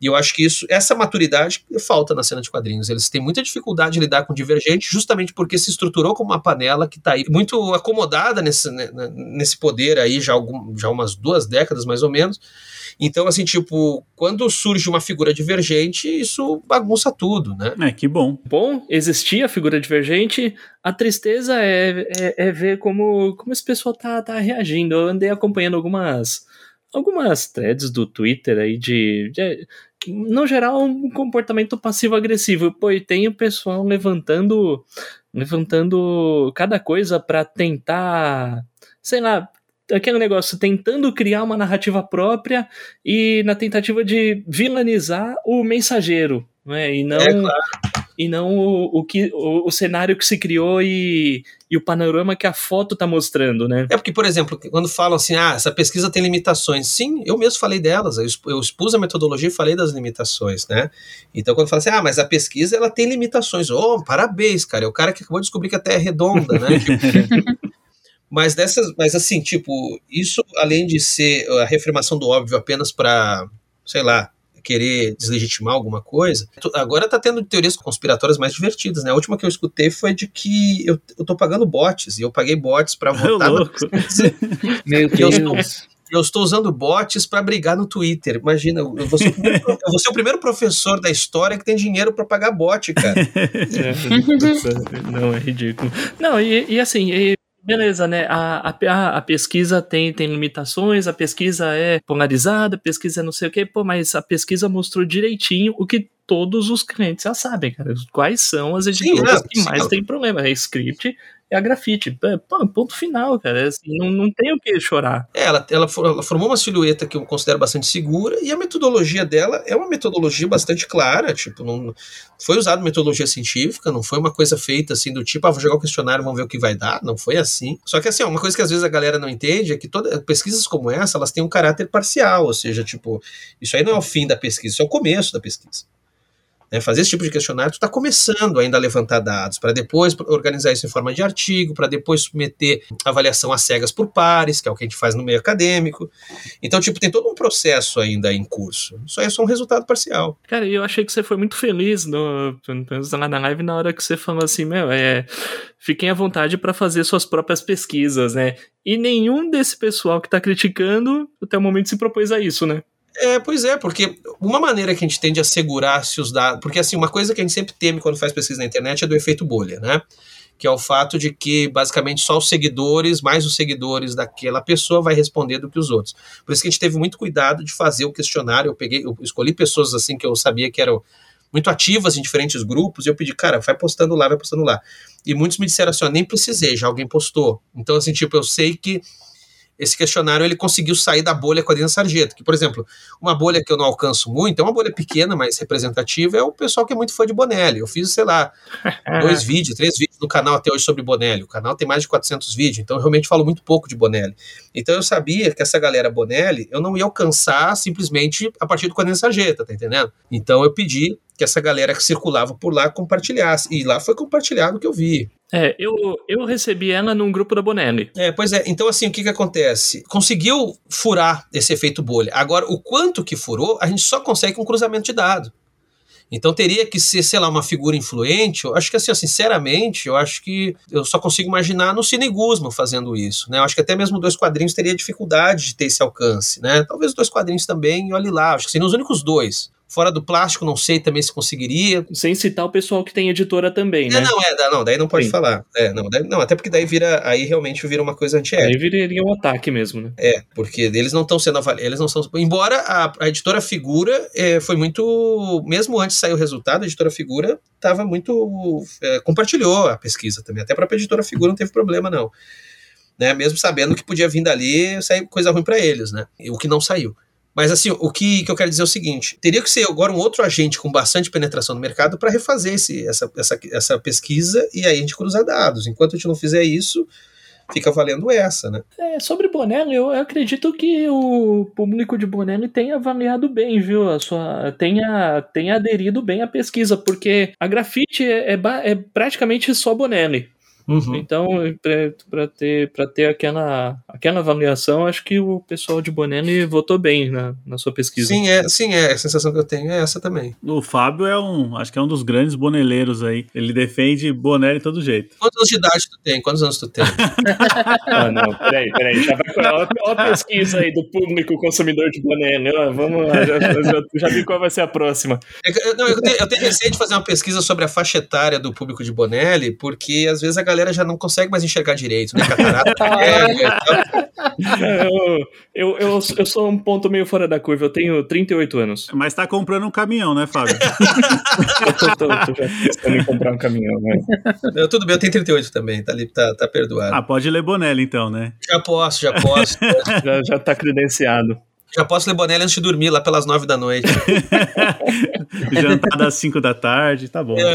E eu acho que isso, essa maturidade falta na cena de quadrinhos. Eles têm muita dificuldade de lidar com divergente, justamente porque se estruturou como uma panela que está aí muito acomodada nesse, né, nesse poder aí já, algum, já umas duas décadas mais ou menos então, assim, tipo, quando surge uma figura divergente, isso bagunça tudo, né? É, que bom. Bom, existia a figura divergente, a tristeza é, é, é, ver como, como esse pessoal tá, tá reagindo. Eu andei acompanhando algumas algumas threads do Twitter aí de, de no geral um comportamento passivo-agressivo. Pô, e tem o pessoal levantando levantando cada coisa para tentar, sei lá, aquele negócio tentando criar uma narrativa própria e na tentativa de vilanizar o mensageiro, né? E não, é, claro. E não o, o, que, o, o, cenário que se criou e, e o panorama que a foto está mostrando, né? É porque, por exemplo, quando falam assim, ah, essa pesquisa tem limitações. Sim, eu mesmo falei delas, eu expus a metodologia e falei das limitações, né? Então, quando fala assim, ah, mas a pesquisa ela tem limitações. Oh, parabéns, cara, é o cara que acabou de descobrir que a Terra é redonda, né? Mas dessas, mas assim, tipo, isso além de ser a reafirmação do óbvio apenas para, sei lá, querer deslegitimar alguma coisa, agora tá tendo teorias conspiratórias mais divertidas, né? A última que eu escutei foi de que eu, eu tô pagando bots, e eu paguei bots para votar. Meu Deus. Eu estou, eu estou usando bots para brigar no Twitter. Imagina, eu vou, ser o primeiro, eu vou ser o primeiro professor da história que tem dinheiro para pagar bot, cara. É, não, é ridículo. Não, e, e assim, e Beleza, né? A, a, a, pesquisa tem, tem limitações, a pesquisa é polarizada, a pesquisa é não sei o quê, pô, mas a pesquisa mostrou direitinho o que todos os clientes já sabem, cara. Quais são as editoras sim, que mais sim. tem problema? É script é a grafite. Pô, ponto final, cara. Assim, não, não tem o que chorar. É, ela, ela, ela, formou uma silhueta que eu considero bastante segura e a metodologia dela é uma metodologia bastante clara. Tipo, não foi usada metodologia científica, não foi uma coisa feita assim do tipo, ah, vou jogar o questionário, vamos ver o que vai dar. Não foi assim. Só que assim, uma coisa que às vezes a galera não entende é que todas pesquisas como essa, elas têm um caráter parcial, ou seja, tipo, isso aí não é o fim da pesquisa, isso é o começo da pesquisa né, fazer esse tipo de questionário, tu está começando ainda a levantar dados, para depois organizar isso em forma de artigo, para depois submeter avaliação às cegas por pares, que é o que a gente faz no meio acadêmico. Então, tipo, tem todo um processo ainda em curso. Isso aí é só um resultado parcial. Cara, eu achei que você foi muito feliz no, lá na live na hora que você falou assim, meu, é, fiquem à vontade para fazer suas próprias pesquisas, né? E nenhum desse pessoal que está criticando até o momento se propôs a isso, né? É, pois é, porque uma maneira que a gente tem de assegurar se os dados. Porque, assim, uma coisa que a gente sempre teme quando faz pesquisa na internet é do efeito bolha, né? Que é o fato de que, basicamente, só os seguidores, mais os seguidores daquela pessoa, vai responder do que os outros. Por isso que a gente teve muito cuidado de fazer o questionário. Eu peguei, eu escolhi pessoas assim que eu sabia que eram muito ativas em diferentes grupos, e eu pedi, cara, vai postando lá, vai postando lá. E muitos me disseram assim, ó, nem precisei, já alguém postou. Então, assim, tipo, eu sei que esse questionário ele conseguiu sair da bolha com a Dina Sargento. Que, por exemplo, uma bolha que eu não alcanço muito, é uma bolha pequena, mas representativa, é o pessoal que é muito fã de Bonelli. Eu fiz, sei lá, dois vídeos, três vídeos no canal até hoje sobre Bonelli. O canal tem mais de 400 vídeos, então eu realmente falo muito pouco de Bonelli. Então eu sabia que essa galera Bonelli, eu não ia alcançar simplesmente a partir do Quadrinho Sarjeta, tá entendendo? Então eu pedi que essa galera que circulava por lá compartilhasse. E lá foi compartilhado o que eu vi. É, eu, eu recebi ela num grupo da Bonelli. É, pois é. Então, assim, o que que acontece? Conseguiu furar esse efeito bolha. Agora, o quanto que furou, a gente só consegue com cruzamento de dados. Então teria que ser, sei lá, uma figura influente. Eu acho que assim, sinceramente, eu acho que eu só consigo imaginar no Cine Guzman fazendo isso, né? Eu acho que até mesmo dois quadrinhos teria dificuldade de ter esse alcance, né? Talvez dois quadrinhos também, olhe lá, acho que seriam os únicos dois. Fora do plástico, não sei também se conseguiria. Sem citar o pessoal que tem editora também, né? É, não, é, não, daí não pode Sim. falar. É, não, daí, não, até porque daí vira, aí realmente vira uma coisa antiética. Aí viraria um ataque mesmo, né? É, porque eles não estão sendo avaliados, eles não são. Embora a, a editora Figura é, foi muito. Mesmo antes de sair o resultado, a editora Figura estava muito. É, compartilhou a pesquisa também. Até a própria editora Figura não teve problema, não. Né, mesmo sabendo que podia vir dali sair coisa ruim para eles, né? O que não saiu. Mas assim, o que, que eu quero dizer é o seguinte: teria que ser agora um outro agente com bastante penetração no mercado para refazer esse, essa, essa, essa pesquisa e aí a gente cruzar dados. Enquanto a gente não fizer isso, fica valendo essa, né? É, sobre Bonelli, eu acredito que o público de Bonelli tenha avaliado bem, viu? A sua, tenha, tenha aderido bem à pesquisa, porque a grafite é, é, é praticamente só Bonelli. Uhum. Então, para ter, pra ter aquela, aquela avaliação, acho que o pessoal de Bonelli votou bem na, na sua pesquisa. Sim, é, sim, é. A sensação que eu tenho é essa também. O Fábio é um, acho que é um dos grandes boneleiros aí. Ele defende Bonelli de todo jeito. Quantos anos de idade tu tem? Quantos anos tu tem? ah, não, peraí, peraí. Já vai olha a pesquisa aí do público consumidor de Bonelli. Ó, vamos lá, já, já, já, vi qual vai ser a próxima. É, não, eu, tenho, eu tenho receio de fazer uma pesquisa sobre a faixa etária do público de Bonelli, porque às vezes a galera galera já não consegue mais enxergar direito, né? Catarata eu, eu, eu, eu, sou um ponto meio fora da curva, eu tenho 38 anos. Mas tá comprando um caminhão, né, Fábio? eu tô, tô, tô, já pensando em comprar um caminhão, né? Não, tudo bem, eu tenho 38 também, tá, ali, tá, tá perdoado. Ah, pode ler Bonelli então, né? Já posso, já posso. já, já tá credenciado. Já posso ler Bonelli antes de dormir, lá pelas nove da noite. Jantar das cinco da tarde, tá bom. É,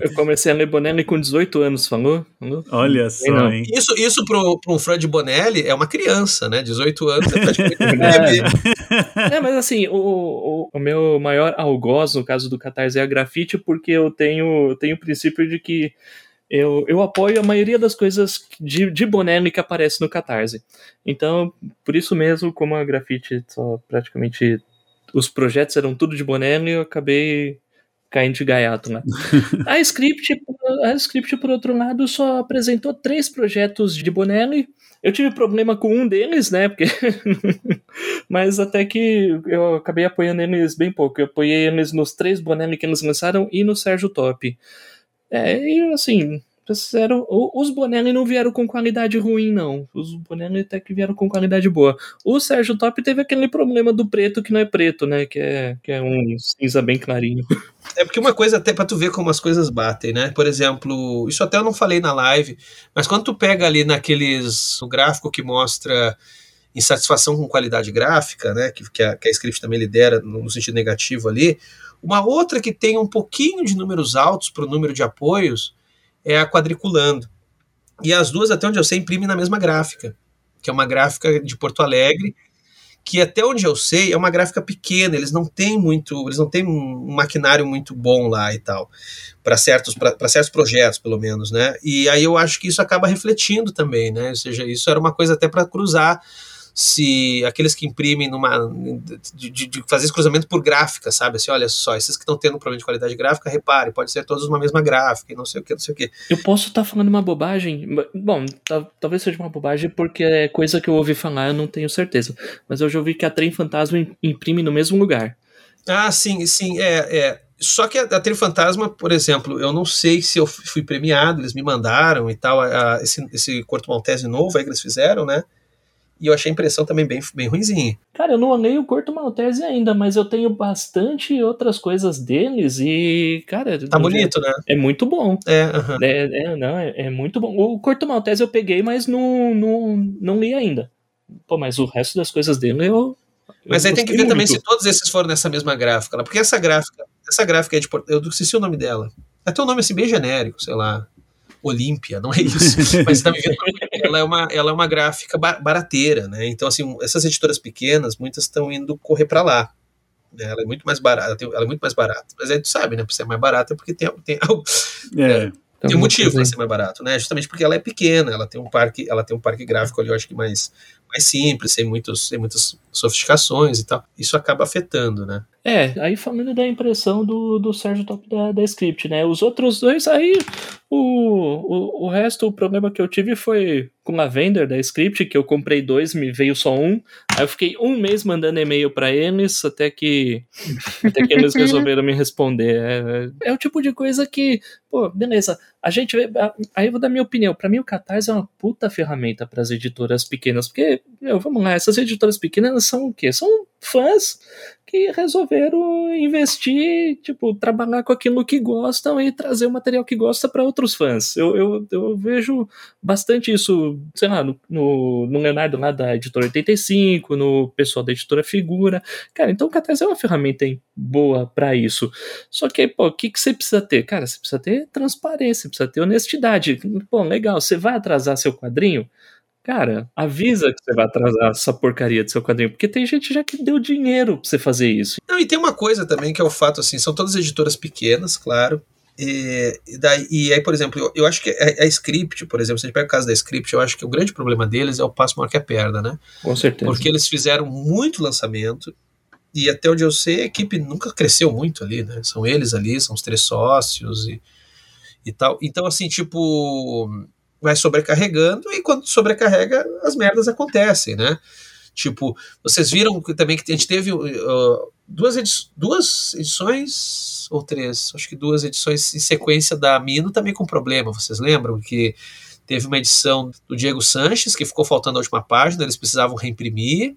Eu comecei a ler Bonelli com 18 anos, falou? falou? Olha só, hein? Isso, isso pro, pro um de Bonelli é uma criança, né? 18 anos é praticamente um É, mas assim, o, o, o, meu maior algoz, no caso do Catarse, é a grafite, porque eu tenho, tenho o princípio de que eu, eu apoio a maioria das coisas de, de Bonelli que aparece no Catarse. Então, por isso mesmo, como a grafite só praticamente. Os projetos eram tudo de Bonelli, eu acabei caindo de gaiato, né? a Script, a Script, por outro lado, só apresentou três projetos de Bonelli. Eu tive problema com um deles, né? Porque... Mas até que eu acabei apoiando eles bem pouco. Eu apoiei eles nos três Bonelli que eles lançaram e no Sérgio Top. É, e assim, Sincero, os Bonelli não vieram com qualidade ruim, não. Os Bonelli até que vieram com qualidade boa. O Sérgio Top teve aquele problema do preto que não é preto, né? Que é, que é um cinza bem clarinho. É porque uma coisa, até pra tu ver como as coisas batem, né? Por exemplo, isso até eu não falei na live, mas quando tu pega ali naqueles. o gráfico que mostra insatisfação com qualidade gráfica, né? Que, que, a, que a script também lidera no sentido negativo ali. Uma outra que tem um pouquinho de números altos para o número de apoios é a Quadriculando. E as duas, até onde eu sei, imprimem na mesma gráfica, que é uma gráfica de Porto Alegre, que até onde eu sei é uma gráfica pequena, eles não têm muito, eles não têm um maquinário muito bom lá e tal, para certos, certos projetos, pelo menos, né? E aí eu acho que isso acaba refletindo também, né? Ou seja, isso era uma coisa até para cruzar se aqueles que imprimem numa. de, de, de fazer esse cruzamento por gráfica, sabe? Assim, olha só, esses que estão tendo problema de qualidade gráfica, repare, pode ser todos uma mesma gráfica e não sei o que, não sei o que. Eu posso estar tá falando uma bobagem? Bom, talvez seja uma bobagem porque é coisa que eu ouvi falar, eu não tenho certeza. Mas eu já ouvi que a Trem Fantasma imprime no mesmo lugar. Ah, sim, sim, é, é. Só que a, a Trem Fantasma, por exemplo, eu não sei se eu fui premiado, eles me mandaram e tal, a, a, esse, esse Corto Maltese novo aí que eles fizeram, né? E eu achei a impressão também bem, bem ruimzinha. Cara, eu não olhei o Corto Maltese ainda, mas eu tenho bastante outras coisas deles e, cara. Tá bonito, né? É muito bom. É, uh -huh. é, é, não, é, é, muito bom. O Corto Maltese eu peguei, mas não, não, não li ainda. Pô, mas o resto das coisas dele eu. Mas aí tem que ver muito. também se todos esses foram nessa mesma gráfica, né? porque essa gráfica, essa gráfica é de. Eu esqueci o nome dela. Até um nome assim bem genérico, sei lá. Olímpia, não é isso. Mas tá me vendo, ela é uma, ela é uma gráfica barateira, né? Então, assim, essas editoras pequenas, muitas estão indo correr para lá. Né? Ela é muito mais barata, ela é muito mais barata. Mas aí tu sabe, né? Por ser mais barata é porque tem, tem algo. É. É, tem um motivo para ser mais barato, né? Justamente porque ela é pequena, ela tem um parque, ela tem um parque gráfico ali, eu acho que mais, mais simples, sem, muitos, sem muitas sofisticações e tal. Isso acaba afetando, né? É, aí falando da impressão do, do Sérgio Top da, da Script, né? Os outros dois aí, o, o, o resto, o problema que eu tive foi com a vender da Script, que eu comprei dois, me veio só um. Aí eu fiquei um mês mandando e-mail para eles, até que, até que eles resolveram me responder. É, é, o tipo de coisa que, pô, beleza, a gente. Aí eu vou dar minha opinião. Para mim, o Catarse é uma puta ferramenta para as editoras pequenas, porque, meu, vamos lá, essas editoras pequenas são o quê? São fãs que resolveram investir, tipo, trabalhar com aquilo que gostam e trazer o material que gosta para outros fãs. Eu, eu, eu, vejo bastante isso, sei lá, no, no, no, Leonardo lá da editora 85, no pessoal da editora Figura. Cara, então o Catarse é uma ferramenta boa para isso. Só que, pô, o que, que você precisa ter? Cara, você precisa ter transparência, precisa ter honestidade. Pô, legal, você vai atrasar seu quadrinho? Cara, avisa que você vai atrasar essa porcaria do seu quadrinho, porque tem gente já que deu dinheiro pra você fazer isso. Não, e tem uma coisa também que é o fato, assim, são todas editoras pequenas, claro. E, e, daí, e aí, por exemplo, eu, eu acho que a, a, Script, por exemplo, se a gente pega o caso da Script, eu acho que o grande problema deles é o passo maior que a perna, né? Com certeza. Porque eles fizeram muito lançamento, e até onde eu sei, a equipe nunca cresceu muito ali, né? São eles ali, são os três sócios e, e tal. Então, assim, tipo vai sobrecarregando e quando sobrecarrega as merdas acontecem, né? Tipo, vocês viram também que a gente teve uh, duas, edi duas edições ou três, acho que duas edições em sequência da Mino também com problema. Vocês lembram que teve uma edição do Diego Sanches que ficou faltando a última página, eles precisavam reimprimir.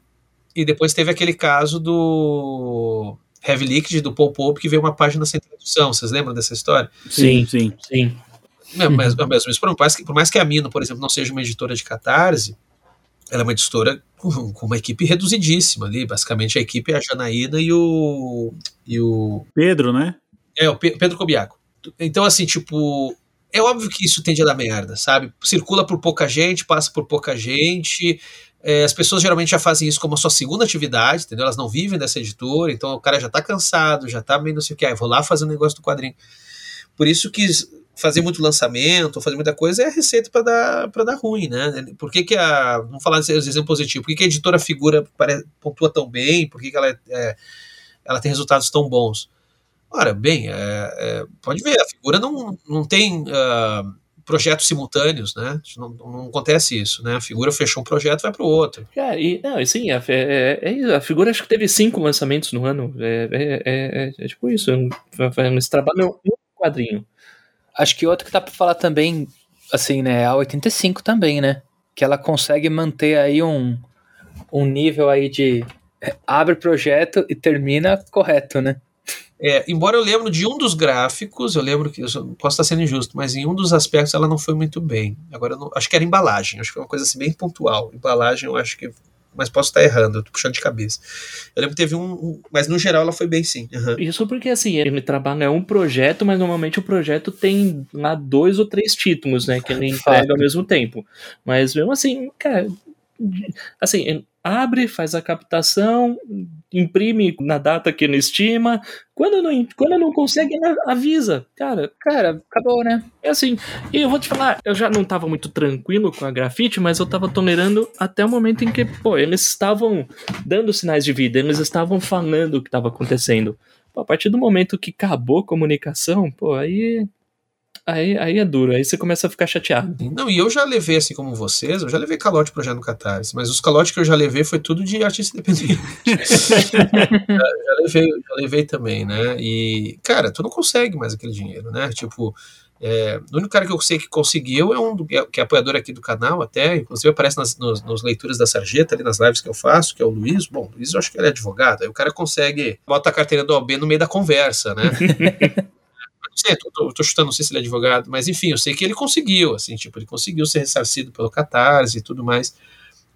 E depois teve aquele caso do Heavy Liquid do Paul Pope que veio uma página sem tradução. Vocês lembram dessa história? Sim, sim, sim. É, mas, mas, mas por, mais que, por mais que a Mino, por exemplo, não seja uma editora de catarse, ela é uma editora com, com, uma equipe reduzidíssima ali. Basicamente, a equipe é a Janaína e o. E o Pedro, né? É, o Pe Pedro Cobiaco. Então, assim, tipo. É óbvio que isso tende a dar merda, sabe? Circula por pouca gente, passa por pouca gente. É, as pessoas geralmente já fazem isso como a sua segunda atividade, entendeu? Elas não vivem dessa editora, então o cara já tá cansado, já tá meio não sei o que, ah, vou lá fazer um negócio do quadrinho. Por isso que fazer muito lançamento, fazer muita coisa, é receita para dar, dar ruim, né? Por que, que a. Vamos falar de exemplo positivo. Por que, que a editora figura pontua tão bem? Por que, que ela, é, é, ela tem resultados tão bons? Ora, bem, é, é, pode ver, a figura não, não tem uh, projetos simultâneos, né? Não, não, acontece isso, né? A figura fechou um projeto vai para o outro. É, e, não, sim, a, é, é, a figura acho que teve cinco lançamentos no ano. É, tipo isso. Eles trabalham um quadrinho. Acho que outro que dá pra falar também, assim, né, é a 85 também, né? Que ela consegue manter aí um, um nível aí de é, abre projeto e termina correto, né? É, embora eu lembro de um dos gráficos, eu lembro que eu posso estar sendo injusto, mas em um dos aspectos ela não foi muito bem. Agora, não, acho que era embalagem, acho que foi uma coisa assim bem pontual. Embalagem, eu acho que mas posso estar errando, eu tô puxando de cabeça. Eu lembro que teve um, um mas no geral ela foi bem sim. Uhum. Isso porque assim, ele trabalha um projeto, mas normalmente o projeto tem lá dois ou três títulos, né, que ele entrega ao mesmo tempo. Mas mesmo assim, cara, assim, abre, faz a captação, imprime na data que não estima. Quando não, quando não consegue, avisa. Cara, cara, acabou, né? É assim. E eu vou te falar, eu já não tava muito tranquilo com a grafite, mas eu tava tolerando até o momento em que, pô, eles estavam dando sinais de vida, eles estavam falando o que estava acontecendo. Pô, a partir do momento que acabou a comunicação, pô, aí Aí, aí é duro, aí você começa a ficar chateado. Não, e eu já levei, assim como vocês, eu já levei calote projeto no Catarse, mas os calotes que eu já levei foi tudo de artista independente. já, já, levei, já levei também, né? E, cara, tu não consegue mais aquele dinheiro, né? Tipo, é, o único cara que eu sei que conseguiu é um do, que é apoiador aqui do canal, até, inclusive aparece nas nos, nos, leituras da Sarjeta, ali nas lives que eu faço, que é o Luiz. Bom, Luiz eu acho que ele é advogado, aí o cara consegue bota a carteira do OB no meio da conversa, né? sei, tô, tô, tô, chutando, não sei se ele é advogado, mas enfim, eu sei que ele conseguiu, assim, tipo, ele conseguiu ser ressarcido pelo Catarse e tudo mais.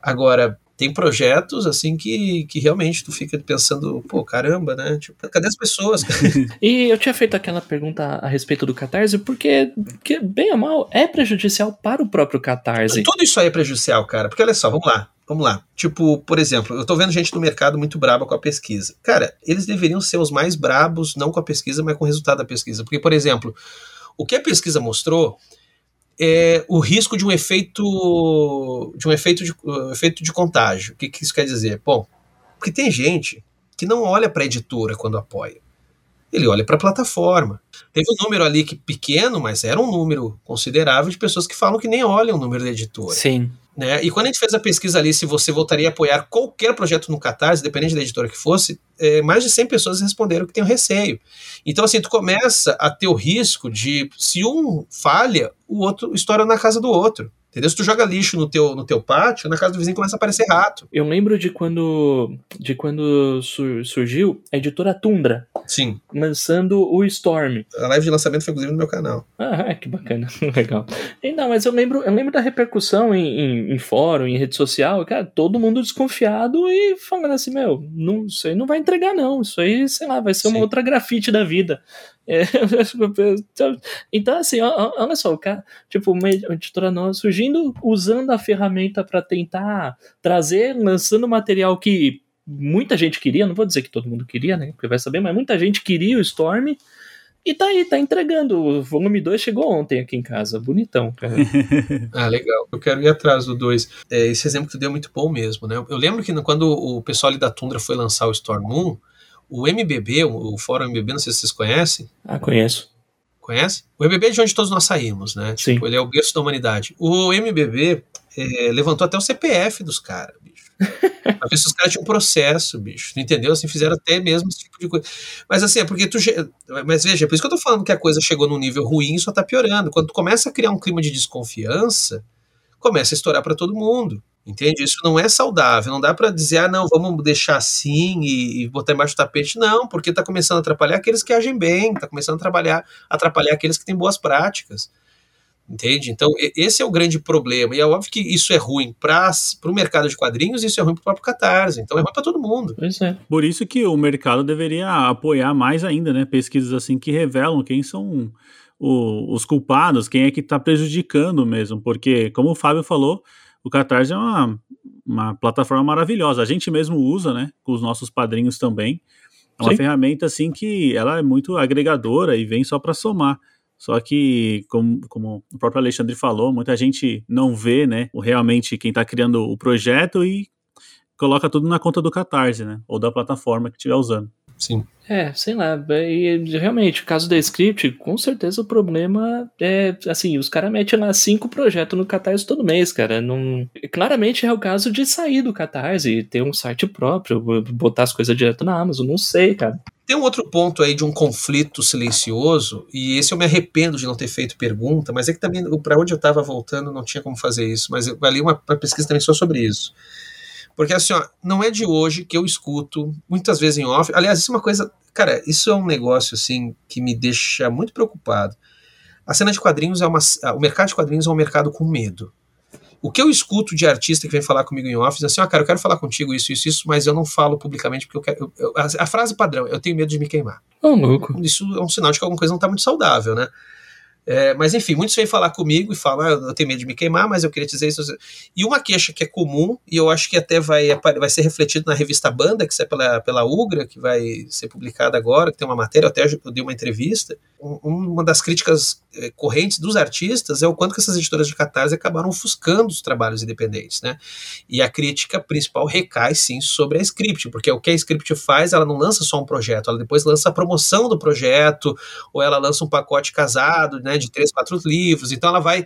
Agora, tem projetos, assim, que, que realmente tu fica pensando, pô, caramba, né? Tipo, cadê as pessoas? e eu tinha feito aquela pergunta a respeito do Catarse, porque, que, bem ou mal, é prejudicial para o próprio Catarse. Tudo isso aí é prejudicial, cara, porque olha só, vamos lá. Vamos lá. Tipo, por exemplo, eu tô vendo gente no mercado muito braba com a pesquisa. Cara, eles deveriam ser os mais brabos, não com a pesquisa, mas com o resultado da pesquisa. Porque, por exemplo, o que a pesquisa mostrou é o risco de um efeito de um efeito de, uh, efeito de contágio. O que, que isso quer dizer? Bom, porque tem gente que não olha para a editora quando apoia. Ele olha para a plataforma. Teve um número ali que pequeno, mas era um número considerável de pessoas que falam que nem olham o número da editora. Sim. Né? E quando a gente fez a pesquisa ali, se você voltaria a apoiar qualquer projeto no Catarse, dependente da editora que fosse, é, mais de 100 pessoas responderam que tem receio. Então, assim, tu começa a ter o risco de, se um falha, o outro estoura na casa do outro. Entendeu? Se tu joga lixo no teu, no teu pátio, na casa do vizinho começa a aparecer rato. Eu lembro de quando, de quando surgiu a editora Tundra. Sim. Lançando o Storm. A live de lançamento foi inclusive no meu canal. Ah, que bacana. Legal. E, não, mas eu lembro, eu lembro da repercussão em, em, em, fórum, em rede social, cara, todo mundo desconfiado e falando assim, meu, não, isso aí não vai entregar não, isso aí, sei lá, vai ser Sim. uma outra grafite da vida. É, então, assim, olha só, o cara, tipo, uma editora nova surgindo usando a ferramenta para tentar trazer, lançando material que muita gente queria, não vou dizer que todo mundo queria, né? Porque vai saber, mas muita gente queria o Storm. E tá aí, tá entregando. O volume 2 chegou ontem aqui em casa. Bonitão, cara. ah, legal. Eu quero ir atrás do 2. É, esse exemplo que tu deu é muito bom mesmo, né? Eu lembro que quando o pessoal ali da Tundra foi lançar o Storm Moon, o MBB, o, Fórum MBB, não sei se vocês conhecem. Ah, conheço. Conhece? O MBB é de onde todos nós saímos, né? Sim. Tipo, ele é o berço da humanidade. O MBB é, levantou até o CPF dos caras, bicho. pra ver se os caras tinham um processo, bicho. Entendeu? Assim, fizeram até mesmo esse tipo de coisa. Mas assim, é porque tu. Mas veja, é por isso que eu tô falando que a coisa chegou num nível ruim e só tá piorando. Quando tu começa a criar um clima de desconfiança, começa a estourar para todo mundo. Entende? Isso não é saudável. Não dá para dizer, ah, não, vamos deixar assim e, e, botar embaixo do tapete. Não, porque está começando a atrapalhar aqueles que agem bem, está começando a trabalhar, atrapalhar aqueles que têm boas práticas. Entende? Então, esse é o grande problema. E é óbvio que isso é ruim para o mercado de quadrinhos, isso é ruim para o próprio Catarse. Então, é ruim para todo mundo. Pois é. Por isso que o mercado deveria apoiar mais ainda, né? Pesquisas assim que revelam quem são o, os culpados, quem é que está prejudicando mesmo. Porque, como o Fábio falou, o Catarse é uma, uma plataforma maravilhosa. A gente mesmo usa, né? Com os nossos padrinhos também. É uma Sim. ferramenta assim que ela é muito agregadora e vem só para somar. Só que, como, como, o próprio Alexandre falou, muita gente não vê, né, realmente quem está criando o projeto e coloca tudo na conta do Catarse, né, ou da plataforma que estiver usando. Sim. É, sei lá, e realmente, o caso da script, com certeza o problema é, assim, os caras metem lá cinco projetos no Catarse todo mês, cara, não... Claramente é o caso de sair do Catarse, ter um site próprio, botar as coisas direto na Amazon, não sei, cara. Tem um outro ponto aí de um conflito silencioso, e esse eu me arrependo de não ter feito pergunta, mas é que também, para onde eu estava voltando, não tinha como fazer isso, mas eu ali uma, uma pesquisa também só sobre isso. Porque assim, ó, não é de hoje que eu escuto, muitas vezes em off. Aliás, isso é uma coisa. Cara, isso é um negócio assim que me deixa muito preocupado. A cena de quadrinhos é uma. O mercado de quadrinhos é um mercado com medo. O que eu escuto de artista que vem falar comigo em off, diz assim, ó, ah, cara, eu quero falar contigo isso, isso, isso, mas eu não falo publicamente porque eu quero. Eu, a, a, frase padrão, eu tenho medo de me queimar. Oh, louco. Isso é um sinal de que alguma coisa não está muito saudável, né? É, mas enfim, muitos vêm falar comigo e falam, ah, eu tenho medo de me queimar, mas eu queria dizer isso. E uma queixa que é comum, e eu acho que até vai, vai ser refletido na revista Banda, que sai pela, pela Ugra, que vai ser publicada agora, que tem uma matéria, eu até eu dei uma entrevista. Um, uma das críticas é, correntes dos artistas é o quanto que essas editoras de catarse acabaram ofuscando os trabalhos independentes, né? E a crítica principal recai sim sobre a script, porque o que a script faz, ela não lança só um projeto, ela depois lança a promoção do projeto, ou ela lança um pacote casado, né? De três, quatro livros. Então ela vai,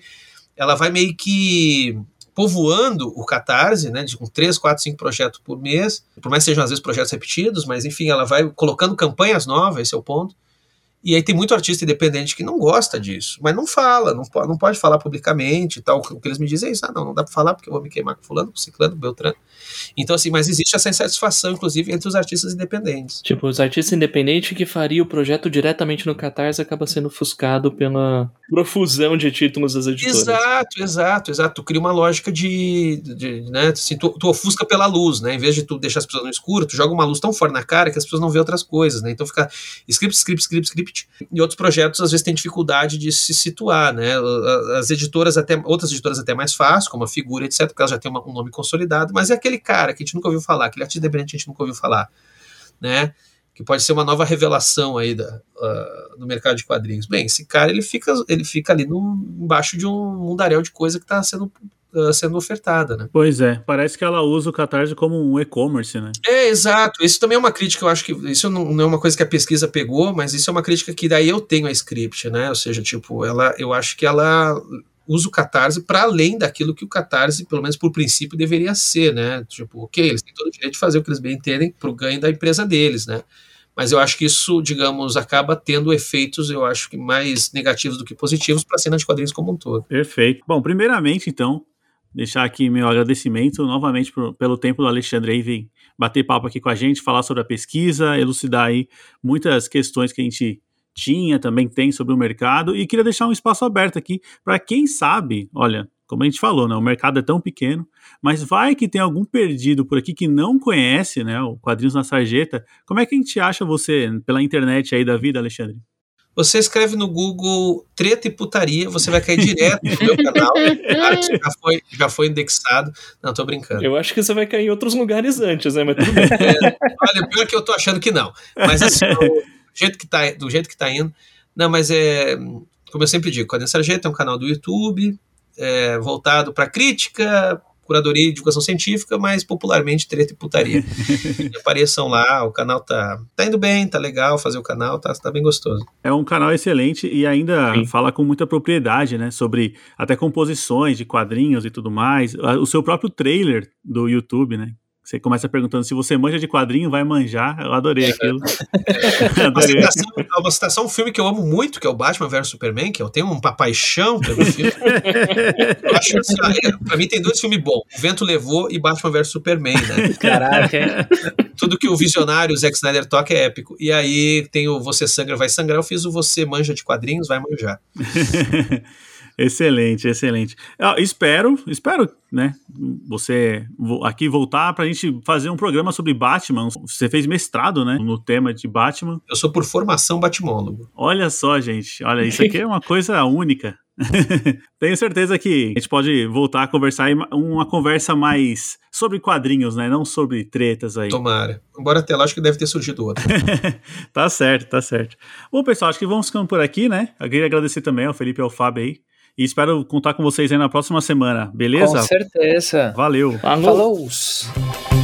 ela vai meio que povoando o Catarse, né, de com três, quatro, cinco projetos por mês, por mais que sejam às vezes projetos repetidos, mas enfim, ela vai colocando campanhas novas, esse é o ponto, e aí tem muito artista independente que não gosta disso, mas não fala, não, pode, não pode falar publicamente e tal. O que eles me dizem é isso, ah, não, não dá para falar porque eu vou me queimar com fulano, com ciclano, com beltrano. Então, assim, mas existe essa insatisfação, inclusive, entre os artistas independentes. Tipo, os artistas independentes que faria o projeto diretamente no Catarse acaba sendo ofuscado pela profusão de títulos das editoras. Exato, exato, exato. Tu cria uma lógica de, de né, assim, tu, tu ofusca pela luz, né, em vez de tu deixar as pessoas no escuro, tu joga uma luz tão forte na cara que as pessoas não vê outras coisas, né, então fica script, script, script, script, e outros projetos às vezes têm dificuldade de se situar, né? As editoras até outras editoras até mais fácil, como a Figura, etc, porque elas já têm uma, um nome consolidado, mas é aquele cara que a gente nunca ouviu falar, aquele artista independente que a gente nunca ouviu falar, né? Que pode ser uma nova revelação aí da, uh, no mercado de quadrinhos. Bem, esse cara ele fica, ele fica ali no, embaixo de um mundaréu de coisa que está sendo uh, sendo ofertada, né? Pois é, parece que ela usa o Catarse como um e-commerce, né? É, exato. Isso também é uma crítica, eu acho que isso não, não, é uma coisa que a pesquisa pegou, mas isso é uma crítica que daí eu tenho a script, né? Ou seja, tipo, ela, eu acho que ela usa o Catarse para além daquilo que o Catarse, pelo menos por princípio, deveria ser, né? Tipo, ok, eles têm todo o direito de fazer o que eles bem entendem para o ganho da empresa deles, né? Mas eu acho que isso, digamos, acaba tendo efeitos, eu acho que mais negativos do que positivos para a cena de quadrinhos como um todo. Perfeito. Bom, primeiramente, então, deixar aqui meu agradecimento novamente por, pelo tempo do Alexandre aí vir bater papo aqui com a gente, falar sobre a pesquisa, elucidar aí muitas questões que a gente tinha, também tem sobre o mercado, e queria deixar um espaço aberto aqui para quem sabe, olha, como a gente falou, né, o mercado é tão pequeno, mas vai que tem algum perdido por aqui que não conhece, né, o Quadrinhos na Sarjeta, como é que a gente acha você pela internet aí da vida, Alexandre? Você escreve no Google treta e putaria, você vai cair direto no meu canal. Claro, já foi, já foi indexado. Não, tô brincando. Eu acho que você vai cair em outros lugares antes, né? Mas tudo bem. É, olha, pior que eu tô achando que não. Mas assim, do jeito que tá, do jeito que tá indo. Não, mas é. Como eu sempre digo, Quadrinho Sargento é um canal do YouTube é, voltado para crítica, curadoria e divulgação científica, mas popularmente treta e putaria. e apareçam lá, o canal tá, tá indo bem, tá legal fazer o canal, tá, tá bem gostoso. É um canal excelente e ainda Sim. fala com muita propriedade, né, sobre até composições de quadrinhos e tudo mais. O seu próprio trailer do YouTube, né, você começa perguntando se você manja de quadrinho, vai manjar. Eu adorei aquilo. É. Uma, citação, uma citação, um filme que eu amo muito, que é o Batman vs Superman, que eu tenho uma paixão pelo filme. eu acho assim, pra mim tem dois filmes bons: O Vento Levou e Batman vs Superman, né? Caraca, hein? Tudo que o visionário Zack Snyder toca é épico. E aí tem o Você Sangra, Vai Sangrar. Eu fiz o Você Manja de Quadrinhos, vai manjar. Excelente, excelente. Eu espero, espero, né, você aqui voltar para a gente fazer um programa sobre Batman. Você fez mestrado, né, no tema de Batman. Eu sou por formação batimólogo. Olha só, gente, olha, isso aqui é uma coisa única. Tenho certeza que a gente pode voltar a conversar uma conversa mais sobre quadrinhos, né? Não sobre tretas aí. Tomara. Embora até lá acho que deve ter surgido outra. tá certo, tá certo. Bom, pessoal, acho que vamos ficando por aqui, né? Eu queria agradecer também ao Felipe e ao Fábio aí e espero contar com vocês aí na próxima semana, beleza? Com certeza. Valeu. Falou. Falou.